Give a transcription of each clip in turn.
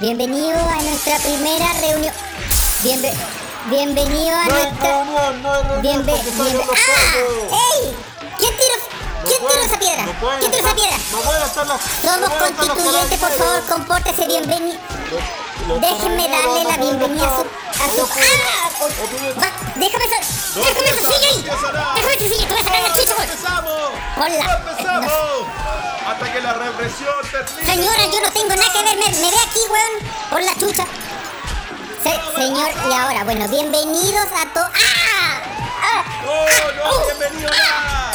Bienvenido a nuestra primera reunión. Bienve- bienvenido a No nuestra. reunión, no reunión, Bienve- ¡Ah! ¡Ey! ¿Quién tiró, ¿quién tiró esa piedra? ¿Quién tiró esa piedra? Somos constituyentes, por favor, compórtese bienvenido. Déjenme darle la bienvenida a su. A su. ¡Ah! Va, déjame. No déjame silla ahí. Déjame silla, te voy a sacar la chucha, ¡No por. empezamos! Hola. Hasta que la represión termine. Señora, yo no tengo nada que ver, me, me ve aquí, weón, por la chucha. Se- señor, y ahora, bueno, bienvenidos a todos. ¡Ah! ¡Ah! ¡No, no! ¡Bienvenido nada!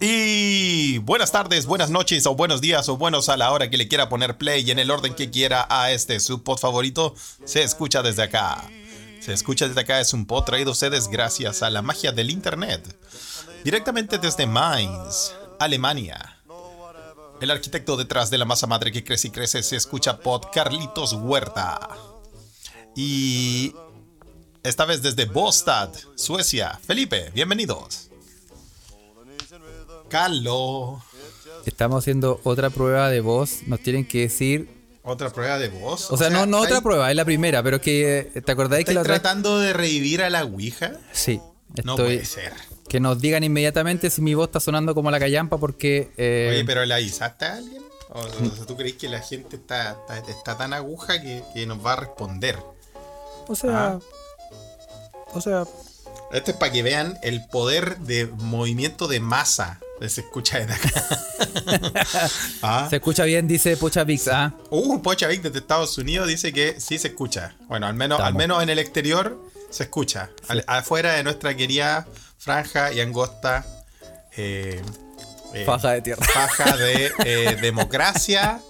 Y buenas tardes, buenas noches o buenos días o buenos a la hora que le quiera poner play en el orden que quiera a este su pod favorito. Se escucha desde acá. Se escucha desde acá es un pod traído a ustedes gracias a la magia del internet. Directamente desde Mainz, Alemania. El arquitecto detrás de la masa madre que crece y crece se escucha pod Carlitos Huerta. Y esta vez desde Bostad, Suecia. Felipe, bienvenidos. Carlos. Estamos haciendo otra prueba de voz. Nos tienen que decir. Otra prueba de voz. O, sea, no, no otra ¿estáis- prueba, es la primera, pero que. eh, ¿Te acordáis que ¿Estáis la otra vez- tratando de revivir a la Ouija? Sí. No puede ser. Que nos digan inmediatamente si mi voz está sonando como la callampa, porque. eh, Oye, pero ¿la avisaste a alguien? O, o sea, ¿tú crees que la gente está, está, está tan aguja que, que nos va a responder? O sea. Ah. O sea. Esto es para que vean el poder de movimiento de masa se escucha desde acá. ah. Se escucha bien, dice Pucha Vix. Ah, Uh, Pocha Vic desde Estados Unidos dice que sí se escucha. Bueno, al menos, al menos en el exterior se escucha. Al- afuera de nuestra querida franja y angosta eh, eh, faja de tierra. faja de eh, democracia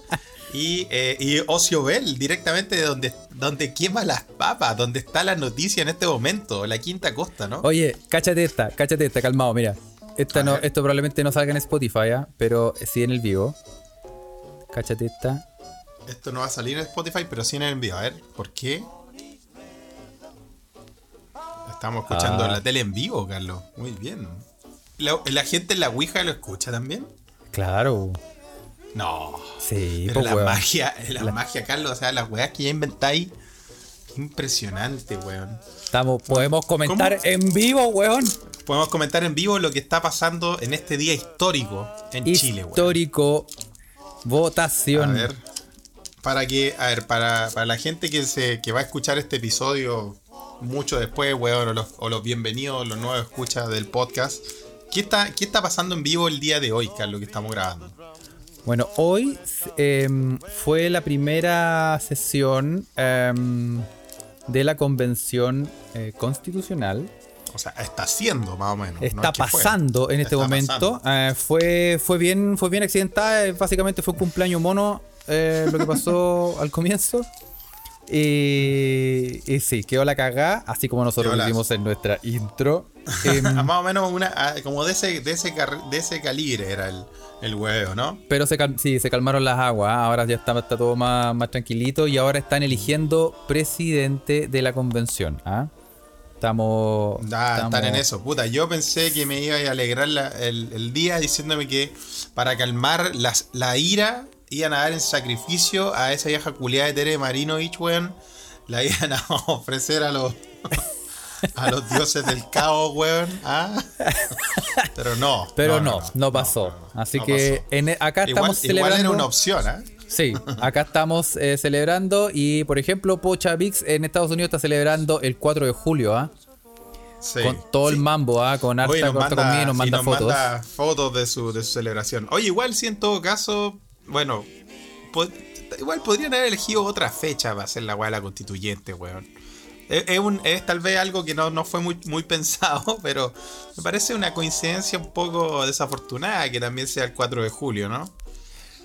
y, eh, y Ocio Bell, directamente de donde, donde quema las papas, donde está la noticia en este momento, la quinta costa, ¿no? Oye, cáchate esta, cáchate esta, calmado, mira. Esta no, esto probablemente no salga en Spotify, ¿ah? pero sí en el vivo. Cáchate esta. Esto no va a salir en Spotify, pero sí en el envío. A ver, ¿por qué? Estamos escuchando Ah. la tele en vivo, Carlos. Muy bien. ¿La, la gente en la Ouija lo escucha también? Claro. No. Sí, Pero pues, la weón. magia, la, magia, Carlos, o sea, las weas que ya inventáis. Impresionante, weón. Estamos, podemos comentar ¿Cómo? en vivo, weón. Podemos comentar en vivo lo que está pasando en este día histórico en Chile, weón. Histórico. Votación. A ver. Para que, a ver, para, para la gente que se que va a escuchar este episodio mucho después, weón, o los, o los bienvenidos, los nuevos escuchas del podcast. ¿Qué está, ¿Qué está pasando en vivo el día de hoy, Carlos, que estamos grabando? Bueno, hoy em, fue la primera sesión em, de la convención eh, constitucional. O sea, está haciendo más o menos. no Está es pasando en este Está momento. Eh, fue, fue bien, fue bien accidentada. eh, Básicamente fue un cumpleaños mono eh, lo que pasó al comienzo. Y, y sí, quedó la cagada, así como nosotros lo hicimos en nuestra intro. Em, más o menos una, como de ese, de ese, de ese calibre era el, el huevo, ¿no? Pero se, cal- sí, se calmaron las aguas, ¿ah? ahora ya está, está todo más, más tranquilito y ahora están eligiendo presidente de la convención. ¿ah? Estamos, Ah, estamos- están en eso, puta. Yo pensé que me iba a alegrar la- el, el día diciéndome que para calmar las, la ira iban a dar en sacrificio a esa vieja culiada de Tere Marinovich, weón. La iban a ofrecer a los a los dioses del caos, weón. ¿ah? Pero no. Pero no, no, pasó. Así que pasó. en- acá Igual, estamos igual celebrando. era una opción, ¿ah? Sí, acá estamos eh, celebrando y por ejemplo Pocha Vix en Estados Unidos está celebrando el 4 de julio, ¿ah? Sí. Con todo el mambo, ¿ah? Con harta, Oye, nos harta manda, comida y nos nos fotos. manda fotos de su, de su celebración. Oye, igual si en todo caso, bueno, igual podrían haber elegido otra fecha para hacer la weá de la constituyente, weón. Es, es un- es tal vez algo que no, no fue muy, muy pensado, pero me parece una coincidencia un poco desafortunada que también sea el 4 de julio, ¿no?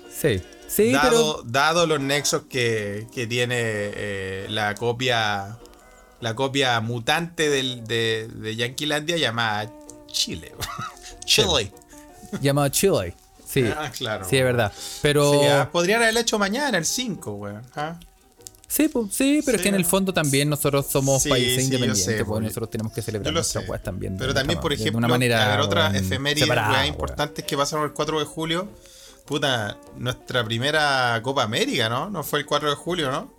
Sí, sí, dado, dado los nexos que, que tiene eh, la copia la copia mutante del, de, de Yanquilandia llamada Chile. Chile. pero llamado Chile. Sí, Ah, claro. sí, es verdad. Pero Sí, ah, podrían haberlo hecho mañana, el 5, weón. ¿ah? Sí, pues, sí, pero es que en el fondo también nosotros somos Sí, países independientes, sé, pues porque- nosotros tenemos que celebrar nuestras weas también. Pero de también, por de ejemplo, una manera, a ver, otra efeméride importantes que pasaron el 4 de julio. Puta, nuestra primera Copa América, ¿no? No fue el 4 de julio, ¿no?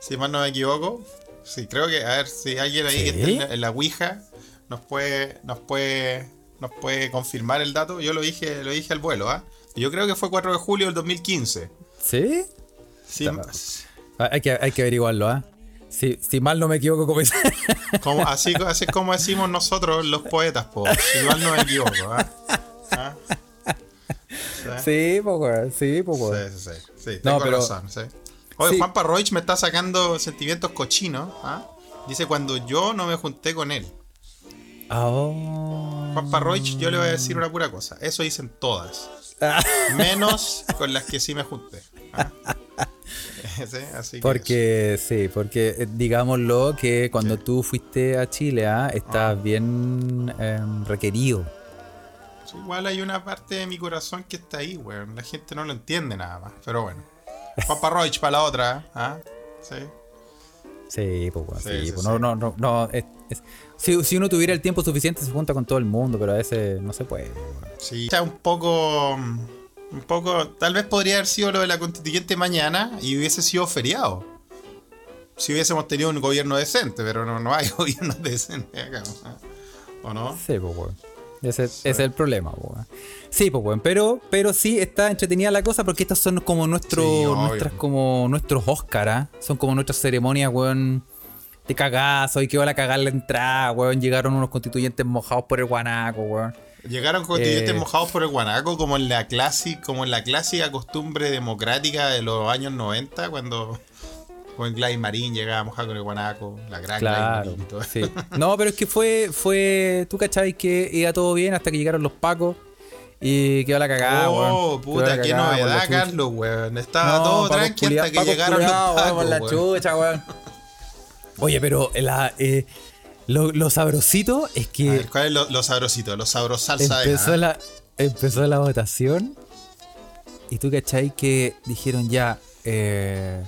Si mal no me equivoco. Sí, creo que, a ver, si alguien ahí que está en la, en la Ouija nos puede, nos puede, nos puede confirmar el dato. Yo lo dije, lo dije al vuelo, ¿ah? Yo creo que fue 4 de julio del 2015. ¿Sí? Sí, Ah, Hay que, hay que averiguarlo, ¿ah? Si, si mal no me equivoco, como dice. como, así, así es como decimos nosotros los poetas, po. Si mal no me equivoco, ¿ah? ¿Ah? ¿Sí? sí, weón, sí, weón. Sí, sí, sí. sí No, pero- razón, sí. Oye, Sí. Juan Parroich me está sacando sentimientos cochinos. ¿ah? Dice cuando yo no me junté con él. Ah, oh. Juan Parroich, yo le voy a decir una pura cosa. Eso dicen todas. Ah. Menos con las que sí me junté. ¿ah? Sí, así que Porque, sí, porque eh, digámoslo que cuando tú fuiste a Chile, ¿ah? estás bien em, requerido. Sí, Igual hay una parte de mi corazón que está ahí, weón. La gente no lo entiende nada más. Pero bueno. Juan Parroich para la otra. ¿ah? Sí. Sí, pues, Sí, sí, sí, pues, sí. no, no, no, no, es- es- si, si uno tuviera el tiempo suficiente se junta con todo el mundo, pero a veces no se puede. Sí. O sea, un poco. Un poco. Tal vez podría haber sido lo de la constituyente mañana y hubiese sido feriado. Si hubiésemos tenido un gobierno decente, pero no, no hay gobierno decente acá. ¿O no? Sí, pues, weón. Ese, ese es el problema, pues, weón. Sí, pues, weón. Pero, pero sí está entretenida la cosa porque estas son como Sí, obvio. nuestras, como nuestros Oscar, ¿ah? Son como nuestras ceremonias, weón, de cagazo. Y que van a cagar la entrada, weón. Llegaron unos constituyentes mojados por el guanaco, weón. Llegaron constituyentes Eh. mojados por el guanaco como en la clásica, como en la clásica costumbre democrática de los años 90 cuando con Gladys Marín llegaba mojado con el guanaco, la gran Claro, Marín y todo. sí. No, pero es que fue, fue, tú cachai que iba todo bien hasta que llegaron los pacos y quedó la cagada, oh, weón. La puta, qué cagada la novedad. Carlos, weón. Estaba No, todo tranqui hasta que llegaron los weón, pacos, por la weón. chucha, weón. Oye, pero la, eh, lo, lo sabrosito es A que ver, ¿cuál es lo, lo sabrosito? Lo sabros salsa de empezó la, empezó la votación y tú cachai que dijeron ya, eh,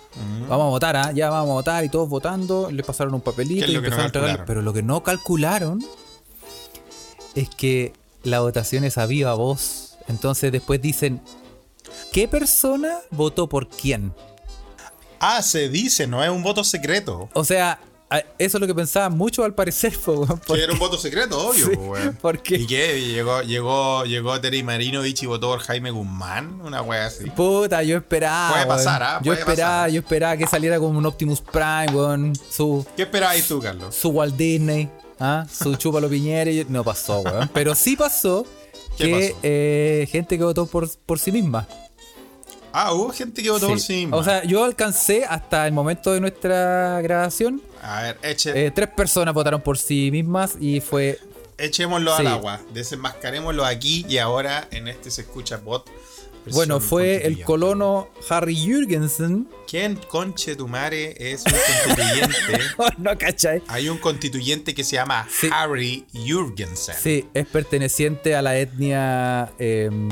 vamos a votar, ¿ah? ya vamos a votar y todos votando, le pasaron un papelito ¿Qué es y no empezaron a entregar, pero lo que no calcularon es que la votación es a viva voz. Entonces después dicen, ¿qué persona votó por quién? Ah, se dice, no es un voto secreto. O sea, eso es lo que pensaban muchos al parecer, po, porque- era un voto secreto, obvio, Sí, po, weón. porque- ¿Y qué? ¿Llegó, llegó, llegó Terry Marinovich y votó por Jaime Guzmán? Una wea así. Puta, yo esperaba. Puede pasar, ¿ah? Yo esperaba, pasar. yo esperaba que saliera como un Optimus Prime, weón. Su, ¿Qué esperabas tú, Carlos? su Walt Disney, ¿ah? su Chúpalo Piñera. y- No pasó, weón. Pero sí pasó ¿Qué que eh, gente que votó por, por sí misma. Ah, hubo gente que votó por sí misma. O sea, yo alcancé hasta el momento de nuestra grabación. a ver, eche, eh, tres personas votaron por sí mismas y fue. echémoslo sí. al agua. Desenmascarémoslo aquí y ahora en este se escucha bot. Bueno, fue el colono Harry Jürgensen. ¿Quién, conche tu madre, es un constituyente? Oh, no, ¿cachai? Hay un constituyente que se llama Sí. Harry Jürgensen. Sí, es perteneciente a la etnia. em,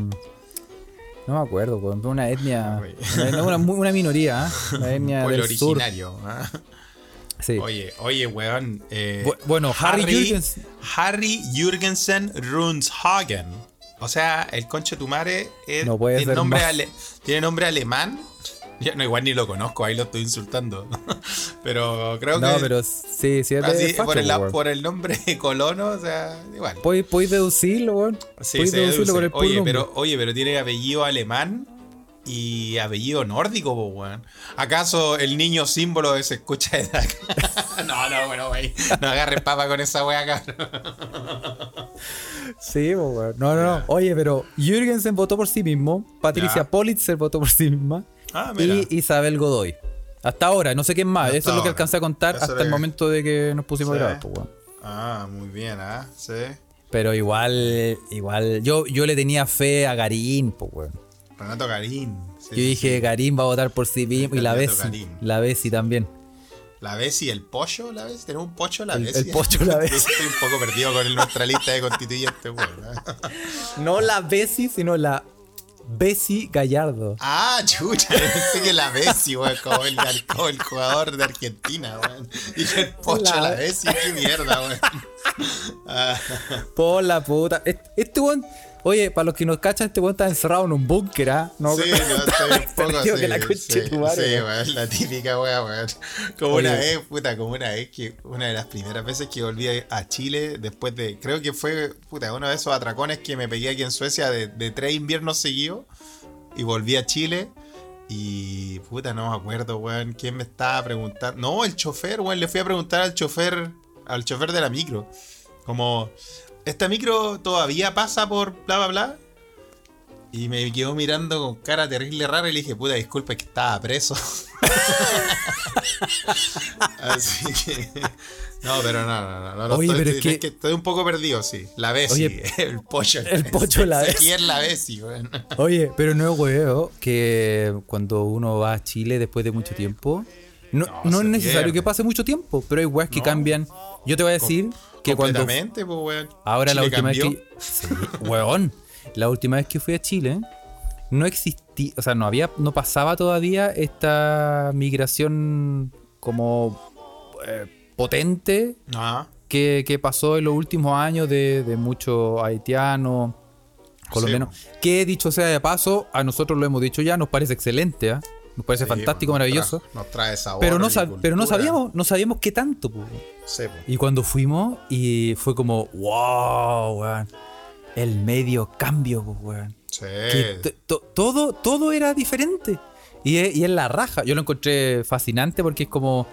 no me acuerdo, weón, una etnia. Una, una- una minoría, ¿eh? La etnia Pueblo del sur. originario. ¿ah? Sí. Oye, oye, weón. eh, Bu- bueno, Harry Jürgensen- Harry Jürgensen Runshagen. O sea, el conche tu madre es- No puede tiene, ser nombre ale- tiene nombre alemán. Yo no, igual ni lo conozco, ahí lo estoy insultando. pero creo No, que pero sí, sí es de así, facho, por, el, por el nombre de colono, o sea, igual. Podéis deducirlo, weón. Sí, deducirlo por el oye, nombre. pero, oye, pero tiene apellido alemán y apellido nórdico, po, weón. ¿Acaso el niño símbolo de se escucha de no, no, bueno, güey. No agarres papa con esa wea acá. Sí, po, weón. No, no, no. Oye, pero Jürgensen votó por sí mismo. Patricia Ya. Politzer votó por sí misma. Ah, mira. y Isabel Godoy. Hasta ahora, no sé quién más. Hasta Eso es lo que alcancé a contar Eso hasta el que- momento de que nos pusimos Sí. a grabar, po, weón. Ah, muy bien, ¿ah? Sí. Pero igual, igual, yo, yo le tenía fe a Garín, pues, weón. Renato Garín. Sí, Yo dije, sí. Garín va a votar por sí mismo y la Bessi. Garín. La Bessi también. La Bessi, el pollo, la Bessi. ¿Tenemos un pocho, la Bessi? el pocho, la Bessi. Estoy un poco perdido con nuestra lista de constituyentes, weón. ¿ah? No la Bessi, sino la Bessie Gallardo. Ah, chucha, pensé que la Bessi, weón, como el, como el jugador de Argentina, weón. Y el pocho La- la Bessi, qué mierda, weón. Ah, Por la puta. Este, este weón. Oye, para los que nos cachan, este weón está encerrado en un búnker, ¿ah? No, sí, no, estoy un poco Perdido sí, que la sí, tu madre, sí, weón. la típica weá, weón. Como Oye. una vez, puta, como una vez que, una de las primeras veces que volví a- a Chile, después de, creo que fue, puta, uno de esos atracones que me pegué aquí en Suecia de, de tres inviernos seguidos, y volví a Chile, y, puta, no me acuerdo, weón, quién me estaba preguntando, no, el chofer, weón, le fui a preguntar al chofer, al chofer de la micro, como, ¿esta micro todavía pasa por bla, bla, bla? Y me quedó mirando con cara terrible rara y le dije, puta, disculpa, es que estaba preso. Así que. No, pero no, no, no. no, no Oye, estoy, pero es es que- estoy un poco perdido, sí. La Bessi, Oye, el pollo. el pollo la Bessi. ¿Quién la Bessi, weón? Oye, pero no es huevo que cuando uno va a Chile después de mucho tiempo, no, No, es necesario pierde. que pase mucho tiempo, pero hay weas que cambian. Yo te voy a decir que cuando pues, weón. Ahora la última cambió. vez que. Sí, weón. La última vez que fui a Chile, no existía. O sea, no había. No pasaba todavía esta migración como eh, potente Ah, que, que pasó en los últimos años de, de muchos haitianos, colombianos. Que dicho sea de paso, a nosotros lo hemos dicho ya, nos parece excelente, ¿ah? Nos parece sí, fantástico, pues, nos maravilloso. trae- Nos trae sabor. Pero no, pero no sabíamos, no sabíamos qué tanto, pues. Sí, pues. Y cuando fuimos, y fue como, wow, weón. El medio cambio, pues, weón. Sí. Que todo, todo era diferente. Y es, y es la raja. Yo lo encontré fascinante porque es como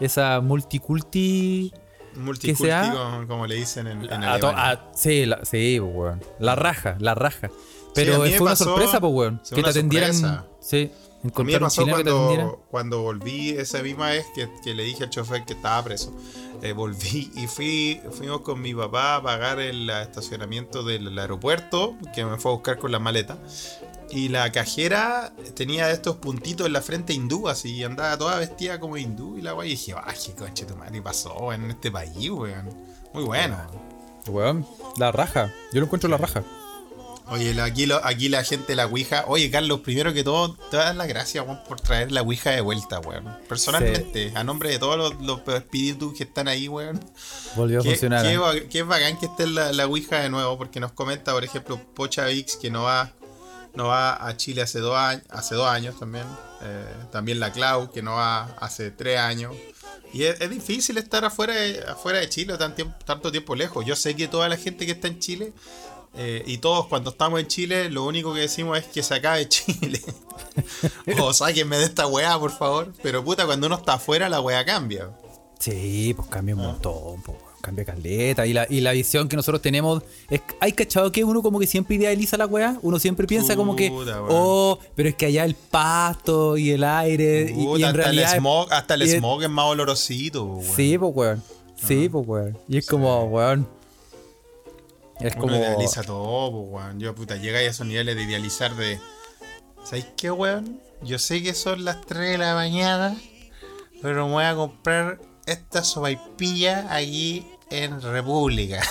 esa multiculti. Multiculti, sea- como, como le dicen en, en a a- sí, la, sí, pues, weón. La raja, la raja. Pero me fue una sorpresa, pues, weón. sí, Que te una atendieran. sorpresa. Sí, A mí me pasó cuando, cuando volví esa misma vez que, que le dije al chofer que estaba preso. Eh, volví y fui, fuimos con mi papá a pagar el estacionamiento del aeropuerto, que me fue a buscar con la maleta. Y la cajera tenía estos puntitos en la frente hindú, así, y andaba toda vestida como hindú. Y la guay, y dije, ay, qué conche tu madre pasó, en este país, weón. Muy bueno. Weón, la raja. Yo lo encuentro la raja. Oye, aquí, lo- aquí la gente de la Ouija. Oye, Carlos, primero que todo, te dar las gracias, weón, por traer la Ouija de vuelta, weón. Personalmente, a nombre de todos los, los espíritus que están ahí, weón. Volvió a funcionar. qué ¿eh? qué bacán que esté la, la Ouija de nuevo, porque nos comenta, por ejemplo, Pocha Vix, que no va, no va a Chile hace dos años, hace dos años también. Eh, también la Clau, que no va hace tres años. Y es, es difícil estar afuera de, afuera de Chile tan tiempo- tanto tiempo lejos. Yo sé que toda la gente que está en Chile, eh, y todos cuando estamos en Chile, lo único que decimos es que se acabe Chile. o sáquenme de esta weá, por favor. Pero puta, cuando uno está afuera, la weá cambia. Sí, pues cambia Ah. un montón, pues, cambia caleta. Y la, y la visión que nosotros tenemos. Es, ¿Hay cachado que uno como que siempre idealiza la weá? Uno siempre piensa como que. Oh, pero es que allá el pasto y el aire. y- y, Puta, en hasta realidad. el smog, hasta el es- smog es más olorosito, weón. Sí, pues weón. Sí, pues weón. Y es como, weón. Es Uno como. idealiza todo, pues, weón. Yo, puta, llega a esos niveles de idealizar de. ¿Sabéis qué, weón? Yo sé que son las 3 de la mañana, pero me voy a comprar esta sopaipilla aquí en República.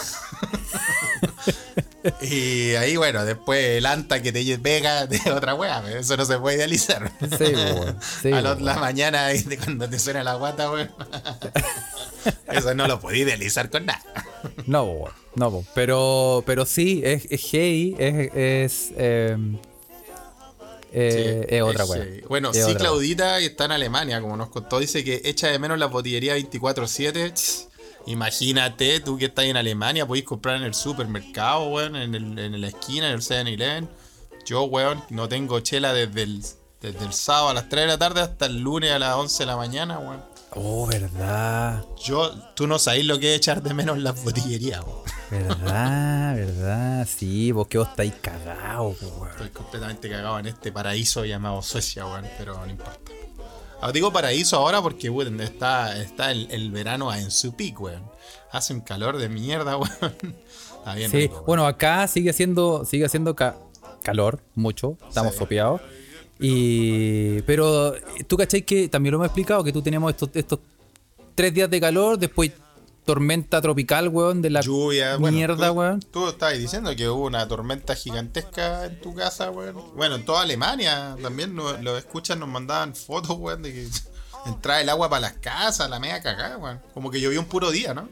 y ahí, bueno, después el anta que te pega de otra weá, eso no se puede idealizar. Sí, weón. Sí, a la, mañana cuando te suena la guata, weón. Eso no lo podía idealizar con nada. No, weón. No, pero, pero sí, es, es heavy, es. es em, eh, Sí, es otra es. Bueno, Es sí, otra. Claudita está en Alemania, como nos contó. Dice que echa de menos la botillería 24-7. Ch, Imagínate, tú que estás en Alemania, podéis comprar en el supermercado, weón, en, el, en la esquina, en el 7-Eleven. Yo, weón, no tengo chela desde el, desde el sábado a las 3 de la tarde hasta el lunes a las 11 de la mañana, weón. Oh, verdad. Yo, tú no sabéis lo que es echar de menos las botillerías, weón. Verdad, verdad. Sí, vos que vos estáis cagados, weón. Estoy completamente cagado en este paraíso llamado Suecia, weón, pero no importa. Ah, digo paraíso ahora porque, weón, está, está el, el verano en su pico, weón. Hace un calor de mierda, weón. Está bien Sí, rico, bueno, acá sigue haciendo, sigue haciendo ca- calor, mucho, estamos Sí. Y, pero tú cachai que también lo hemos explicado, que tú teníamos estos, estos tres días de calor, después tormenta tropical, weón, de la Lluvia, bueno, mierda, tú, weón. Tú estabas diciendo que hubo una tormenta gigantesca en tu casa, weón. Bueno, en toda Alemania también lo- los escuchas nos mandaban fotos, weón, de que entraba el agua para las casas, la media cagada, weón. Como que llovió un puro día, ¿no?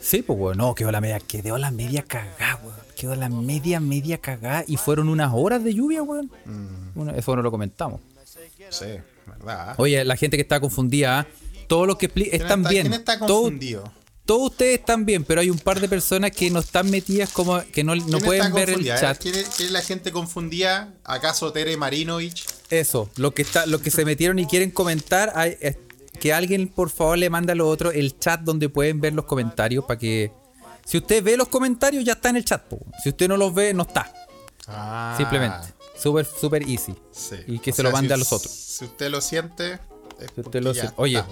Sí, pues, weón. No, quedó la media, quedó la media cagada, weón. Quedó la media, media cagada. Y fueron unas horas de lluvia, weón. Mm. Una- eso no lo comentamos. Sí, ¿verdad? Oye, la gente que está confundida, ¿ah? todos los que expli- ¿Quién están está- bien. ¿Quién está confundido? todos ustedes están bien, pero hay un par de personas que no están metidas como que no, no ¿Quién pueden ver el chat. ¿Quién es, quién es la gente confundida? ¿Acaso Tere Marinovich? Eso, los que está, los que se metieron y quieren comentar, hay- que alguien por favor le mande a los otros el chat donde pueden ver los comentarios para que si usted ve los comentarios ya está en el chat, po. si usted no los ve no está, Ah, simplemente, súper súper easy sí. y que O se sea, lo mande si a los otros. Si usted lo siente, lo ya. Oye,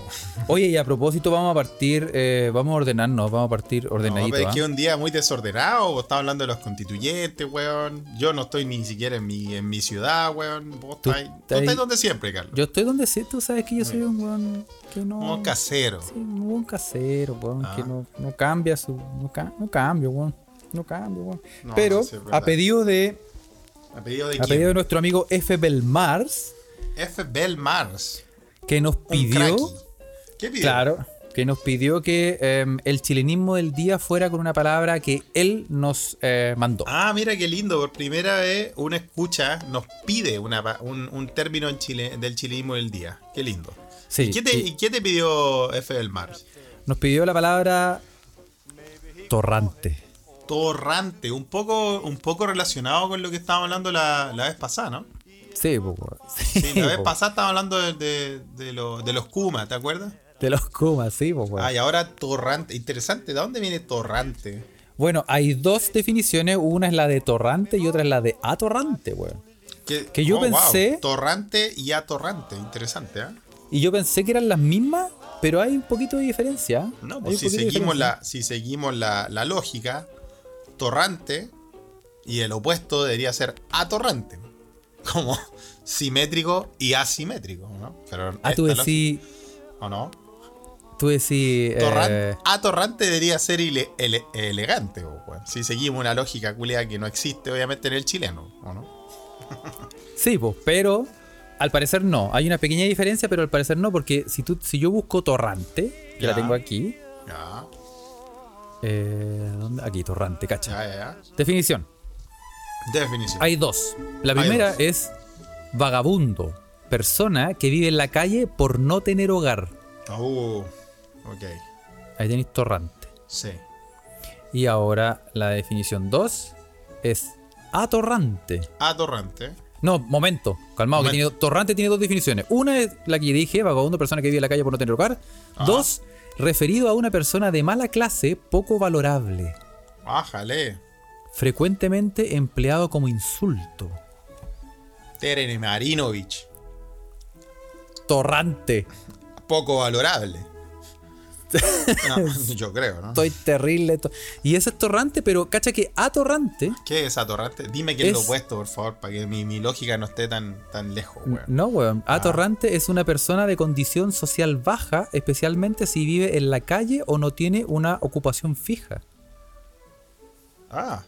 oye y a propósito vamos a partir, eh, vamos a ordenarnos, vamos a partir No, ordenadito. pero es ¿ah? que un día muy desordenado. Vos estás hablando de los constituyentes, weón. Yo no estoy ni siquiera en mi, en mi ciudad, weón. Vos Tú estás, tú estás- donde siempre, Carlos. Yo estoy donde sé, tú sabes que yo soy un weón que no. Como casero. Sí, un casero, weón, Ah. que no, no cambia su. No, no cambio, weón. No cambio, weón. No, Pero, sí, a pedido de. ¿A pedido de A quién? pedido de nuestro amigo F. Belmars, F. Bell Mars. Que nos pidió. cracky. ¿Qué pidió? Claro. Que nos pidió que em, el chilenismo del día fuera con una palabra que él nos eh, mandó. Ah, mira qué lindo. Por primera vez, una escucha nos pide una, un, un término en Chile, del chilenismo del día. Qué lindo. Sí, ¿Y, qué te, y- y qué te pidió F. Bell Mars? Nos pidió la palabra torrante. Torrante. Un poco, un poco relacionado con lo que estábamos hablando la, la vez pasada, ¿no? Sí, weón. Sí, la vez po. pasada estábamos hablando de, de, de lo- de los Kuma, ¿te acuerdas? De los Kumas, sí, weón. Ah, y ahora torrante. Interesante, ¿de dónde viene torrante? Bueno, hay dos definiciones. Una es la de torrante y otra es la de atorrante, weón. Que, Que yo pensé- Torrante y atorrante. Interesante, ¿ah? Y yo pensé que eran las mismas, pero hay un poquito de diferencia. No, Hay pues si seguimos, la, si seguimos la, la lógica, torrante y el opuesto debería ser atorrante. Como simétrico y asimétrico, ¿no? Pero Ah, tú decís. ¿O no? Tú decís. Eh, Atorrante debería ser ele- elegante, o, weón. Si seguimos una lógica culiada que no existe, obviamente, en el chileno, ¿o no? sí, pues, pero al parecer no. Hay una pequeña diferencia, pero al parecer no, porque si, tú, si yo busco torrante, que la tengo aquí. Ya, eh, ¿dónde? Aquí, torrante, cacha. ya. Definición. Definición. Hay dos. La primera dos. es vagabundo. Persona que vive en la calle por no tener hogar. Uh, ok. Ahí tenéis torrante. Sí. Y ahora la definición 2 es atorrante. Atorrante. No, momento, calmado, que Momento. tiene, torrante tiene dos definiciones. Una es la que dije, vagabundo, persona que vive en la calle por no tener hogar. Dos, referido a una persona de mala clase, poco valorable, Bájale. Frecuentemente empleado como insulto. Teren Marinovich. Torrante. Poco valorable. No, yo creo, ¿no? Estoy terrible. to- Y ese es torrante, pero cacha que atorrante. ¿Qué es atorrante? Dime qué es lo Es- opuesto, por favor, para que mi, mi lógica no esté tan, tan lejos, weón. No, weón. Atorrante es una persona de condición social baja, especialmente si vive en la calle o no tiene una ocupación fija. Ah.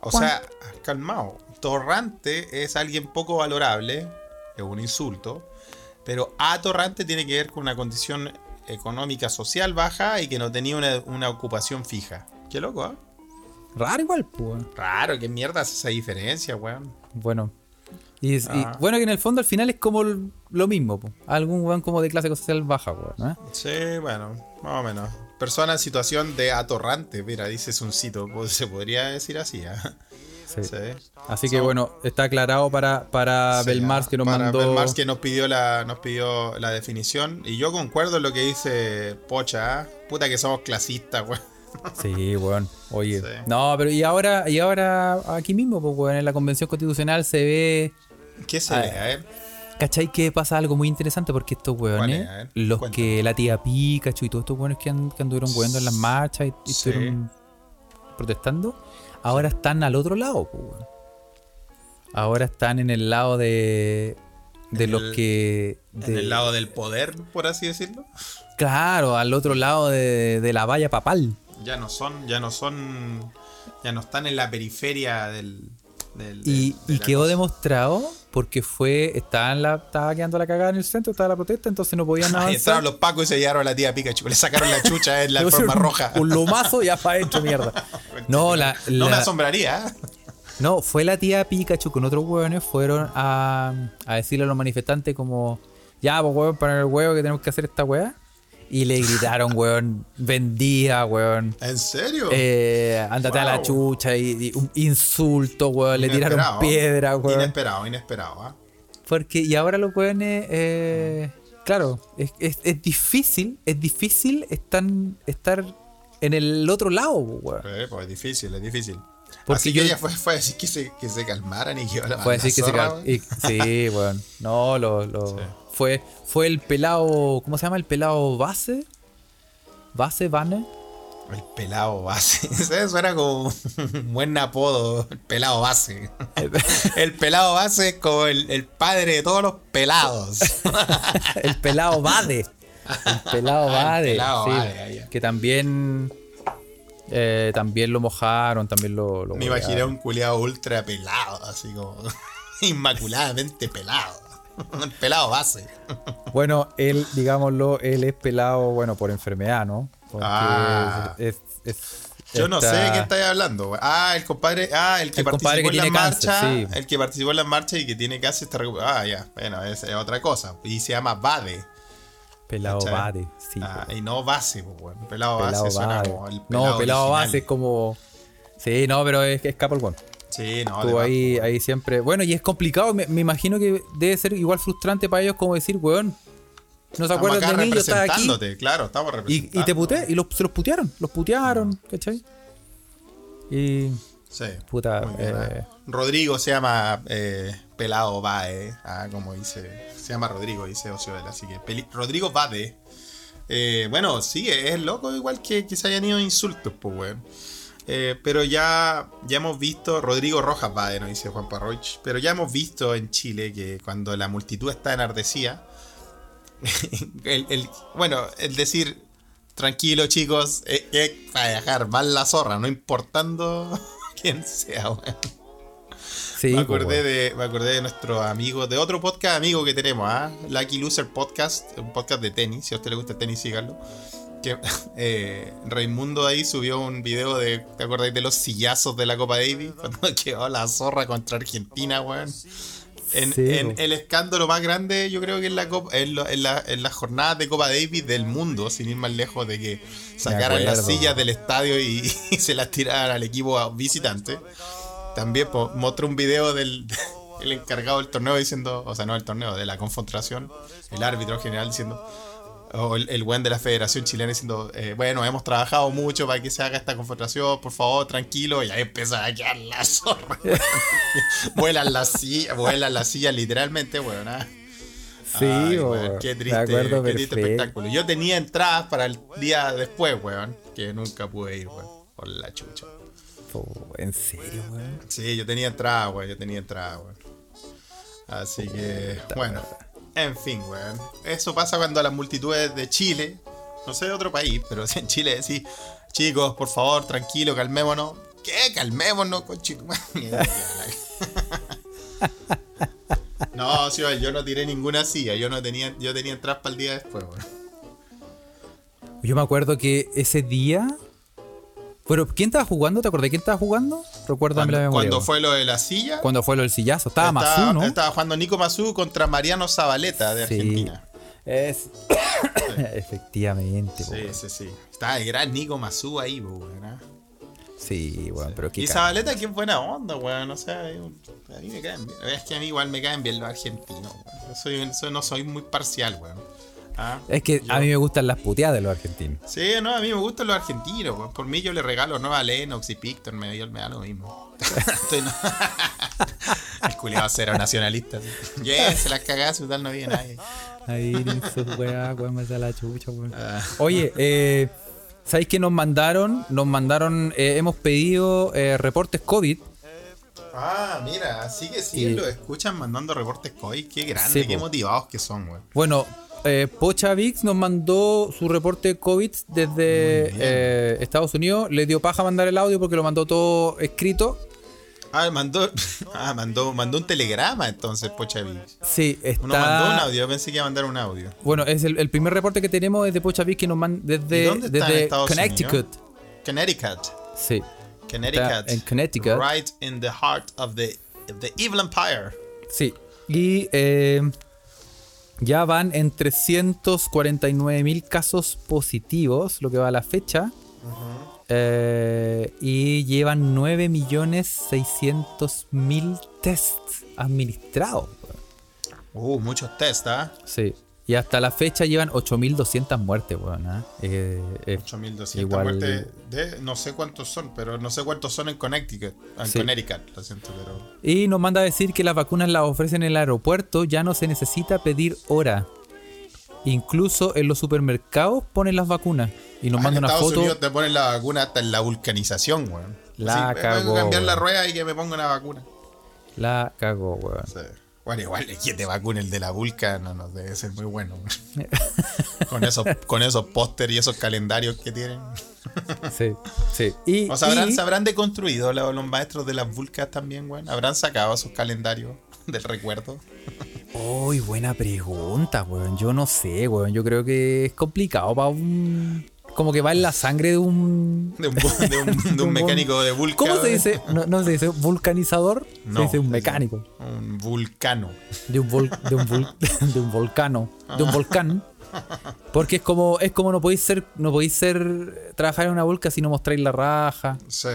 O sea, calmado. Torrante es alguien poco valorable, es un insulto, pero atorrante tiene que ver con una condición económica social baja y que no tenía una, una ocupación fija. Qué loco, ¿ah? Raro igual, pues. Raro, qué mierda es esa diferencia, weón. Bueno. Y, es- y Ah. bueno, que en el fondo al final es como lo mismo, po. algún weón como de clase social baja, weón. ¿eh? Sí, bueno, más o menos. Persona en situación de atorrante, mira, dice Suncito, pues, se podría decir así, ¿ah? Sí. Sí. Así que So- bueno, está aclarado para, para Sí, Belmars ah, que nos para mandó. Belmars que nos pidió la nos pidió la definición y yo concuerdo en lo que dice Pocha, ¿ah? puta que somos clasistas, weón. Sí, weón. Oye. No, pero y ahora, y ahora aquí mismo, pues, weón, en la convención constitucional se ve. ¿Qué se ve? A ver. ¿Cachai que pasa algo muy interesante? Porque estos ¿Cuál weones, es? A ver, los cuéntame. que la tía Pikachu y todos estos weones que, han- que anduvieron weando en las marchas y, y Sí. estuvieron protestando, ahora están al otro lado, pues, weón. Ahora están en el lado de. de En los el- que. En el lado del poder, por así decirlo. Claro, al otro lado de, de la valla papal. Ya no son, ya no son, ya no están en la periferia del. Del- Y, de y quedó cosa. demostrado porque fue, estaba, en la, estaba quedando la cagada en el centro, estaba la protesta, entonces no podían Ahí avanzar. entraron los pacos y se llevaron a la tía Pikachu. Le sacaron la chucha en la forma un- roja. Un lomazo ya para adentro, mierda. No, la, No me asombraría. ¿eh? no, fue la tía Pikachu con otros hueones, fueron a, a decirle a los manifestantes como, ya, pues hueón, para el huevo que tenemos que hacer esta weá. Y le gritaron, weón, vendía, weón. ¿En serio? Eh, ándate a la chucha y, y un insulto, weón. Le tiraron piedra, weón. Inesperado, inesperado. ¿ah? Porque, y ahora los weones, eh, claro, es, es, es difícil, es difícil estar, estar en el otro lado, weón. Eh, pues es difícil, es difícil. Porque Así yo- que ella fue, fue a decir que se, que se calmaran y que la Fue decir que se zorra, cal- y- Sí, weón. No, lo, lo- fue, fue el pelado, ¿cómo se llama? El pelado base. Base, Banner. El pelado base. Eso era como un buen apodo. El pelado base. El pelado base es como el, el padre de todos los pelados. el pelado Bade. El pelado Ah, el Bade. pelado sí, Bade, ahí ya. que también. eh, también lo mojaron, también lo. lo Me imaginé un culiado ultra pelado, así como inmaculadamente pelado. El pelado base. Bueno, él, digámoslo, él es pelado, bueno, por enfermedad, ¿no? Porque Ah. es, es- Yo no sé de qué estáis hablando. Ah, el compadre. Ah, el que El participó que en la cáncer, marcha. sí. El que participó en la marcha y que tiene cáncer está recuperado. Ah, ya. Bueno, es, es otra cosa. Y se llama Bade. Pelado ¿cachai? Bade, sí. Ah, y no base, pues, bueno. Pelado, pelado base suena como el pelado No, pelado original. base es como. Sí, no, pero es que escapa el bueno. Sí, no, Estuvo ahí, más, ahí siempre. Bueno, y es complicado. Me, me imagino que debe ser igual frustrante para ellos como decir, weón. No se acuerdan de mí, yo estaba aquí. claro, estamos Y, representando. y te puté, y los, se los putearon, los putearon, ¿cachai? Y. Sí. Puta, bien, eh, ah. Rodrigo se llama eh, Pelado Bade, ah, como dice, se llama Rodrigo, dice Ocioel, así que Peli- Rodrigo Bade. Eh, bueno, sí, es loco igual que, que se hayan ido insultos, pues, weón. Eh, pero ya, ya hemos visto, Rodrigo Rojas Bade, nos dice Juan Parroich, pero ya hemos visto en Chile que cuando la multitud está enardecida, el, el- bueno, el decir, tranquilo chicos, eh, eh, para dejar mal la zorra, no importando quién sea, weón. sí, me, acordé weón. de, me acordé de nuestro amigo, de otro podcast amigo que tenemos, ¿ah? Lucky Loser Podcast, un podcast de tenis. Si a usted le gusta el tenis, síganlo. Que eh, Raimundo ahí subió un video de, ¿te acordáis de los sillazos de la Copa Davis? Cuando quedó la zorra contra Argentina, weón. En, Sí, en po. el escándalo más grande, yo creo que en la Copa, en, lo- en la, en las jornadas de Copa Davis del mundo, sin ir más lejos de que sacaran las sillas del estadio y, y se las tiraran al equipo visitante. También po, mostró un video del el encargado del torneo diciendo, o sea, no del torneo, de la confrontación, el árbitro general diciendo, o el, el buen de la Federación Chilena diciendo, eh, bueno, hemos trabajado mucho para que se haga esta confrontación, por favor, tranquilo, y ahí empieza a quedar la zorra. vuelan las sillas, vuelan las sillas literalmente, weón. ah. Sí, Ay, weón. qué triste, acuerdo qué triste espectáculo. Yo tenía entradas para el día después, weón, que nunca pude ir, weón, por la chucha. Po, En serio, weón. Sí, yo tenía entrada, weón. Yo tenía entrada, weón. Así que, bueno. En fin, weón. Eso pasa cuando las multitudes de Chile, no sé de otro país, pero en Chile decís, chicos, por favor, tranquilo, calmémonos. ¿Qué? Calmémonos, coche. No, sí, yo no tiré ninguna silla. Yo no tenía, yo tenía entradas para el día después, weón. Yo me acuerdo que ese día. Pero, ¿quién estaba jugando? ¿Te acordás quién estaba jugando? Recuérdame la memoria. cuando fue lo de la silla, Cuando fue lo del sillazo. Estaba estaba, Mazú, ¿no? estaba jugando Nico Mazú contra Mariano Zabaleta de Sí. Argentina. Es. Efectivamente, Sí, sí, sí. Está el gran Nico Mazú ahí, weón. ¿ah? Sí, weón, pero qué Y Zabaleta, es buena onda, weón. O sea, a mí me caen bien. Es que a mí igual me caen bien los argentinos, weón. Yo soy, soy- no soy muy parcial, weón. ¿Ah? Es que Yo- a mí me gustan las puteadas de los argentinos. Sí, no, a mí me gustan los argentinos. Por mí yo le regalo nueva Lennox y Picton, me, me da lo mismo. Estoy no... El culiado cero nacionalista. sí. Yeah, se las cagás, tal no viene nadie. Ahí, su weá, da la chucha, weón. Ah. Oye, eh, ¿sabéis que nos mandaron? Nos mandaron, eh, hemos pedido eh, reportes COVID. Ah, mira, así que sí, lo escuchan mandando reportes COI. Qué grande, Sí, qué po. motivados que son, weón. Bueno, eh, Pocha Vix nos mandó su reporte COVID desde eh, Estados Unidos. Le dio paja mandar el audio porque lo mandó todo escrito. Ah, mandó, ah, mandó, mandó un telegrama entonces, Pochavi. Sí, está. Uno mandó un audio, yo pensé que iba a mandar un audio. Bueno, es el, el primer reporte que tenemos es de Pocha Vix que nos manda ¿Y desde, dónde desde Connecticut. Unidos? Connecticut. Sí. Connecticut. en Connecticut. Right in the heart of the, of the Evil Empire. Sí. Y eh, ya van en 349 mil casos positivos, lo que va a la fecha. Eh, y llevan 9 millones 600 mil tests administrados. Uh, muchos test, ¿ah? Sí. Y hasta la fecha llevan 8.200 muertes, weón. ¿ah? Eh, eh, 8200 igual- muertes de no sé cuántos son, pero no sé cuántos son en Connecticut. En Sí. Connecticut, lo siento, pero. Y nos manda a decir que las vacunas las ofrecen en el aeropuerto, ya no se necesita pedir hora. Incluso en los supermercados ponen las vacunas. Y nos Ah, manda en una Estados foto. Unidos te ponen la vacuna hasta en la vulcanización, weón. La Así, cagó, vengo a cambiar la rueda y que me ponga una vacuna. La cagó, weón. Sí. Bueno, igual que te vacune el de la Vulca, no, no debe ser muy bueno. con esos, con esos póster y esos calendarios que tienen. Sí, sí. Y, O sea, ¿habrán, y- ¿se habrán deconstruido los, los maestros de las Vulcas también, weón? ¿Habrán sacado sus calendarios del recuerdo? Uy, buena pregunta, weón. Yo no sé, weón. Yo creo que es complicado para un. Como que va en la sangre de un. De un, bu- de un- de un mecánico de Vulca. ¿Cómo se dice? No, no se dice vulcanizador. No, se dice un mecánico. Un vulcano. De un, vol- de un, vol- de un volcano. De un volcán. Porque es como, es como no podéis ser, no podéis ser, trabajar en una volca si no mostráis la raja, Sí.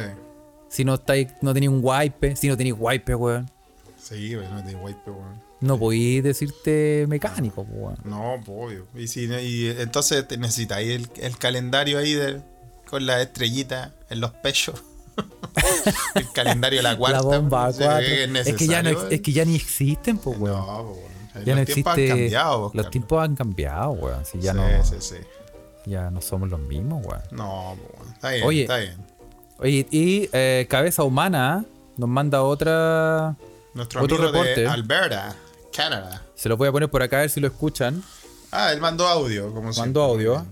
si no estáis, no tenéis un wipe, si no tenéis wipe, weón. Sí, no de white, weón. No podéis decirte mecánico, weón. No, pues, obvio. Y, si, y entonces te necesitáis el, el calendario ahí de, con la estrellita en los pechos. el calendario de la cuarta. la bomba pues, cuatro. Es, Es, que ya no, es que ya ni existen, pues, weón. No, pues, weón. ya los no tiempos existe. han cambiado, pues, los tiempos han cambiado, weón. Si ya sí, no, sí, sí. ya no somos los mismos, weón. No, pues, weón. está bien, Oye. está bien. Oye, y eh, Cabeza Humana nos manda otra. Nuestro otro amigo reporte. de Alberta, Canadá. Se lo voy a poner por acá a ver si lo escuchan. Ah, él mandó audio, como Mandó audio.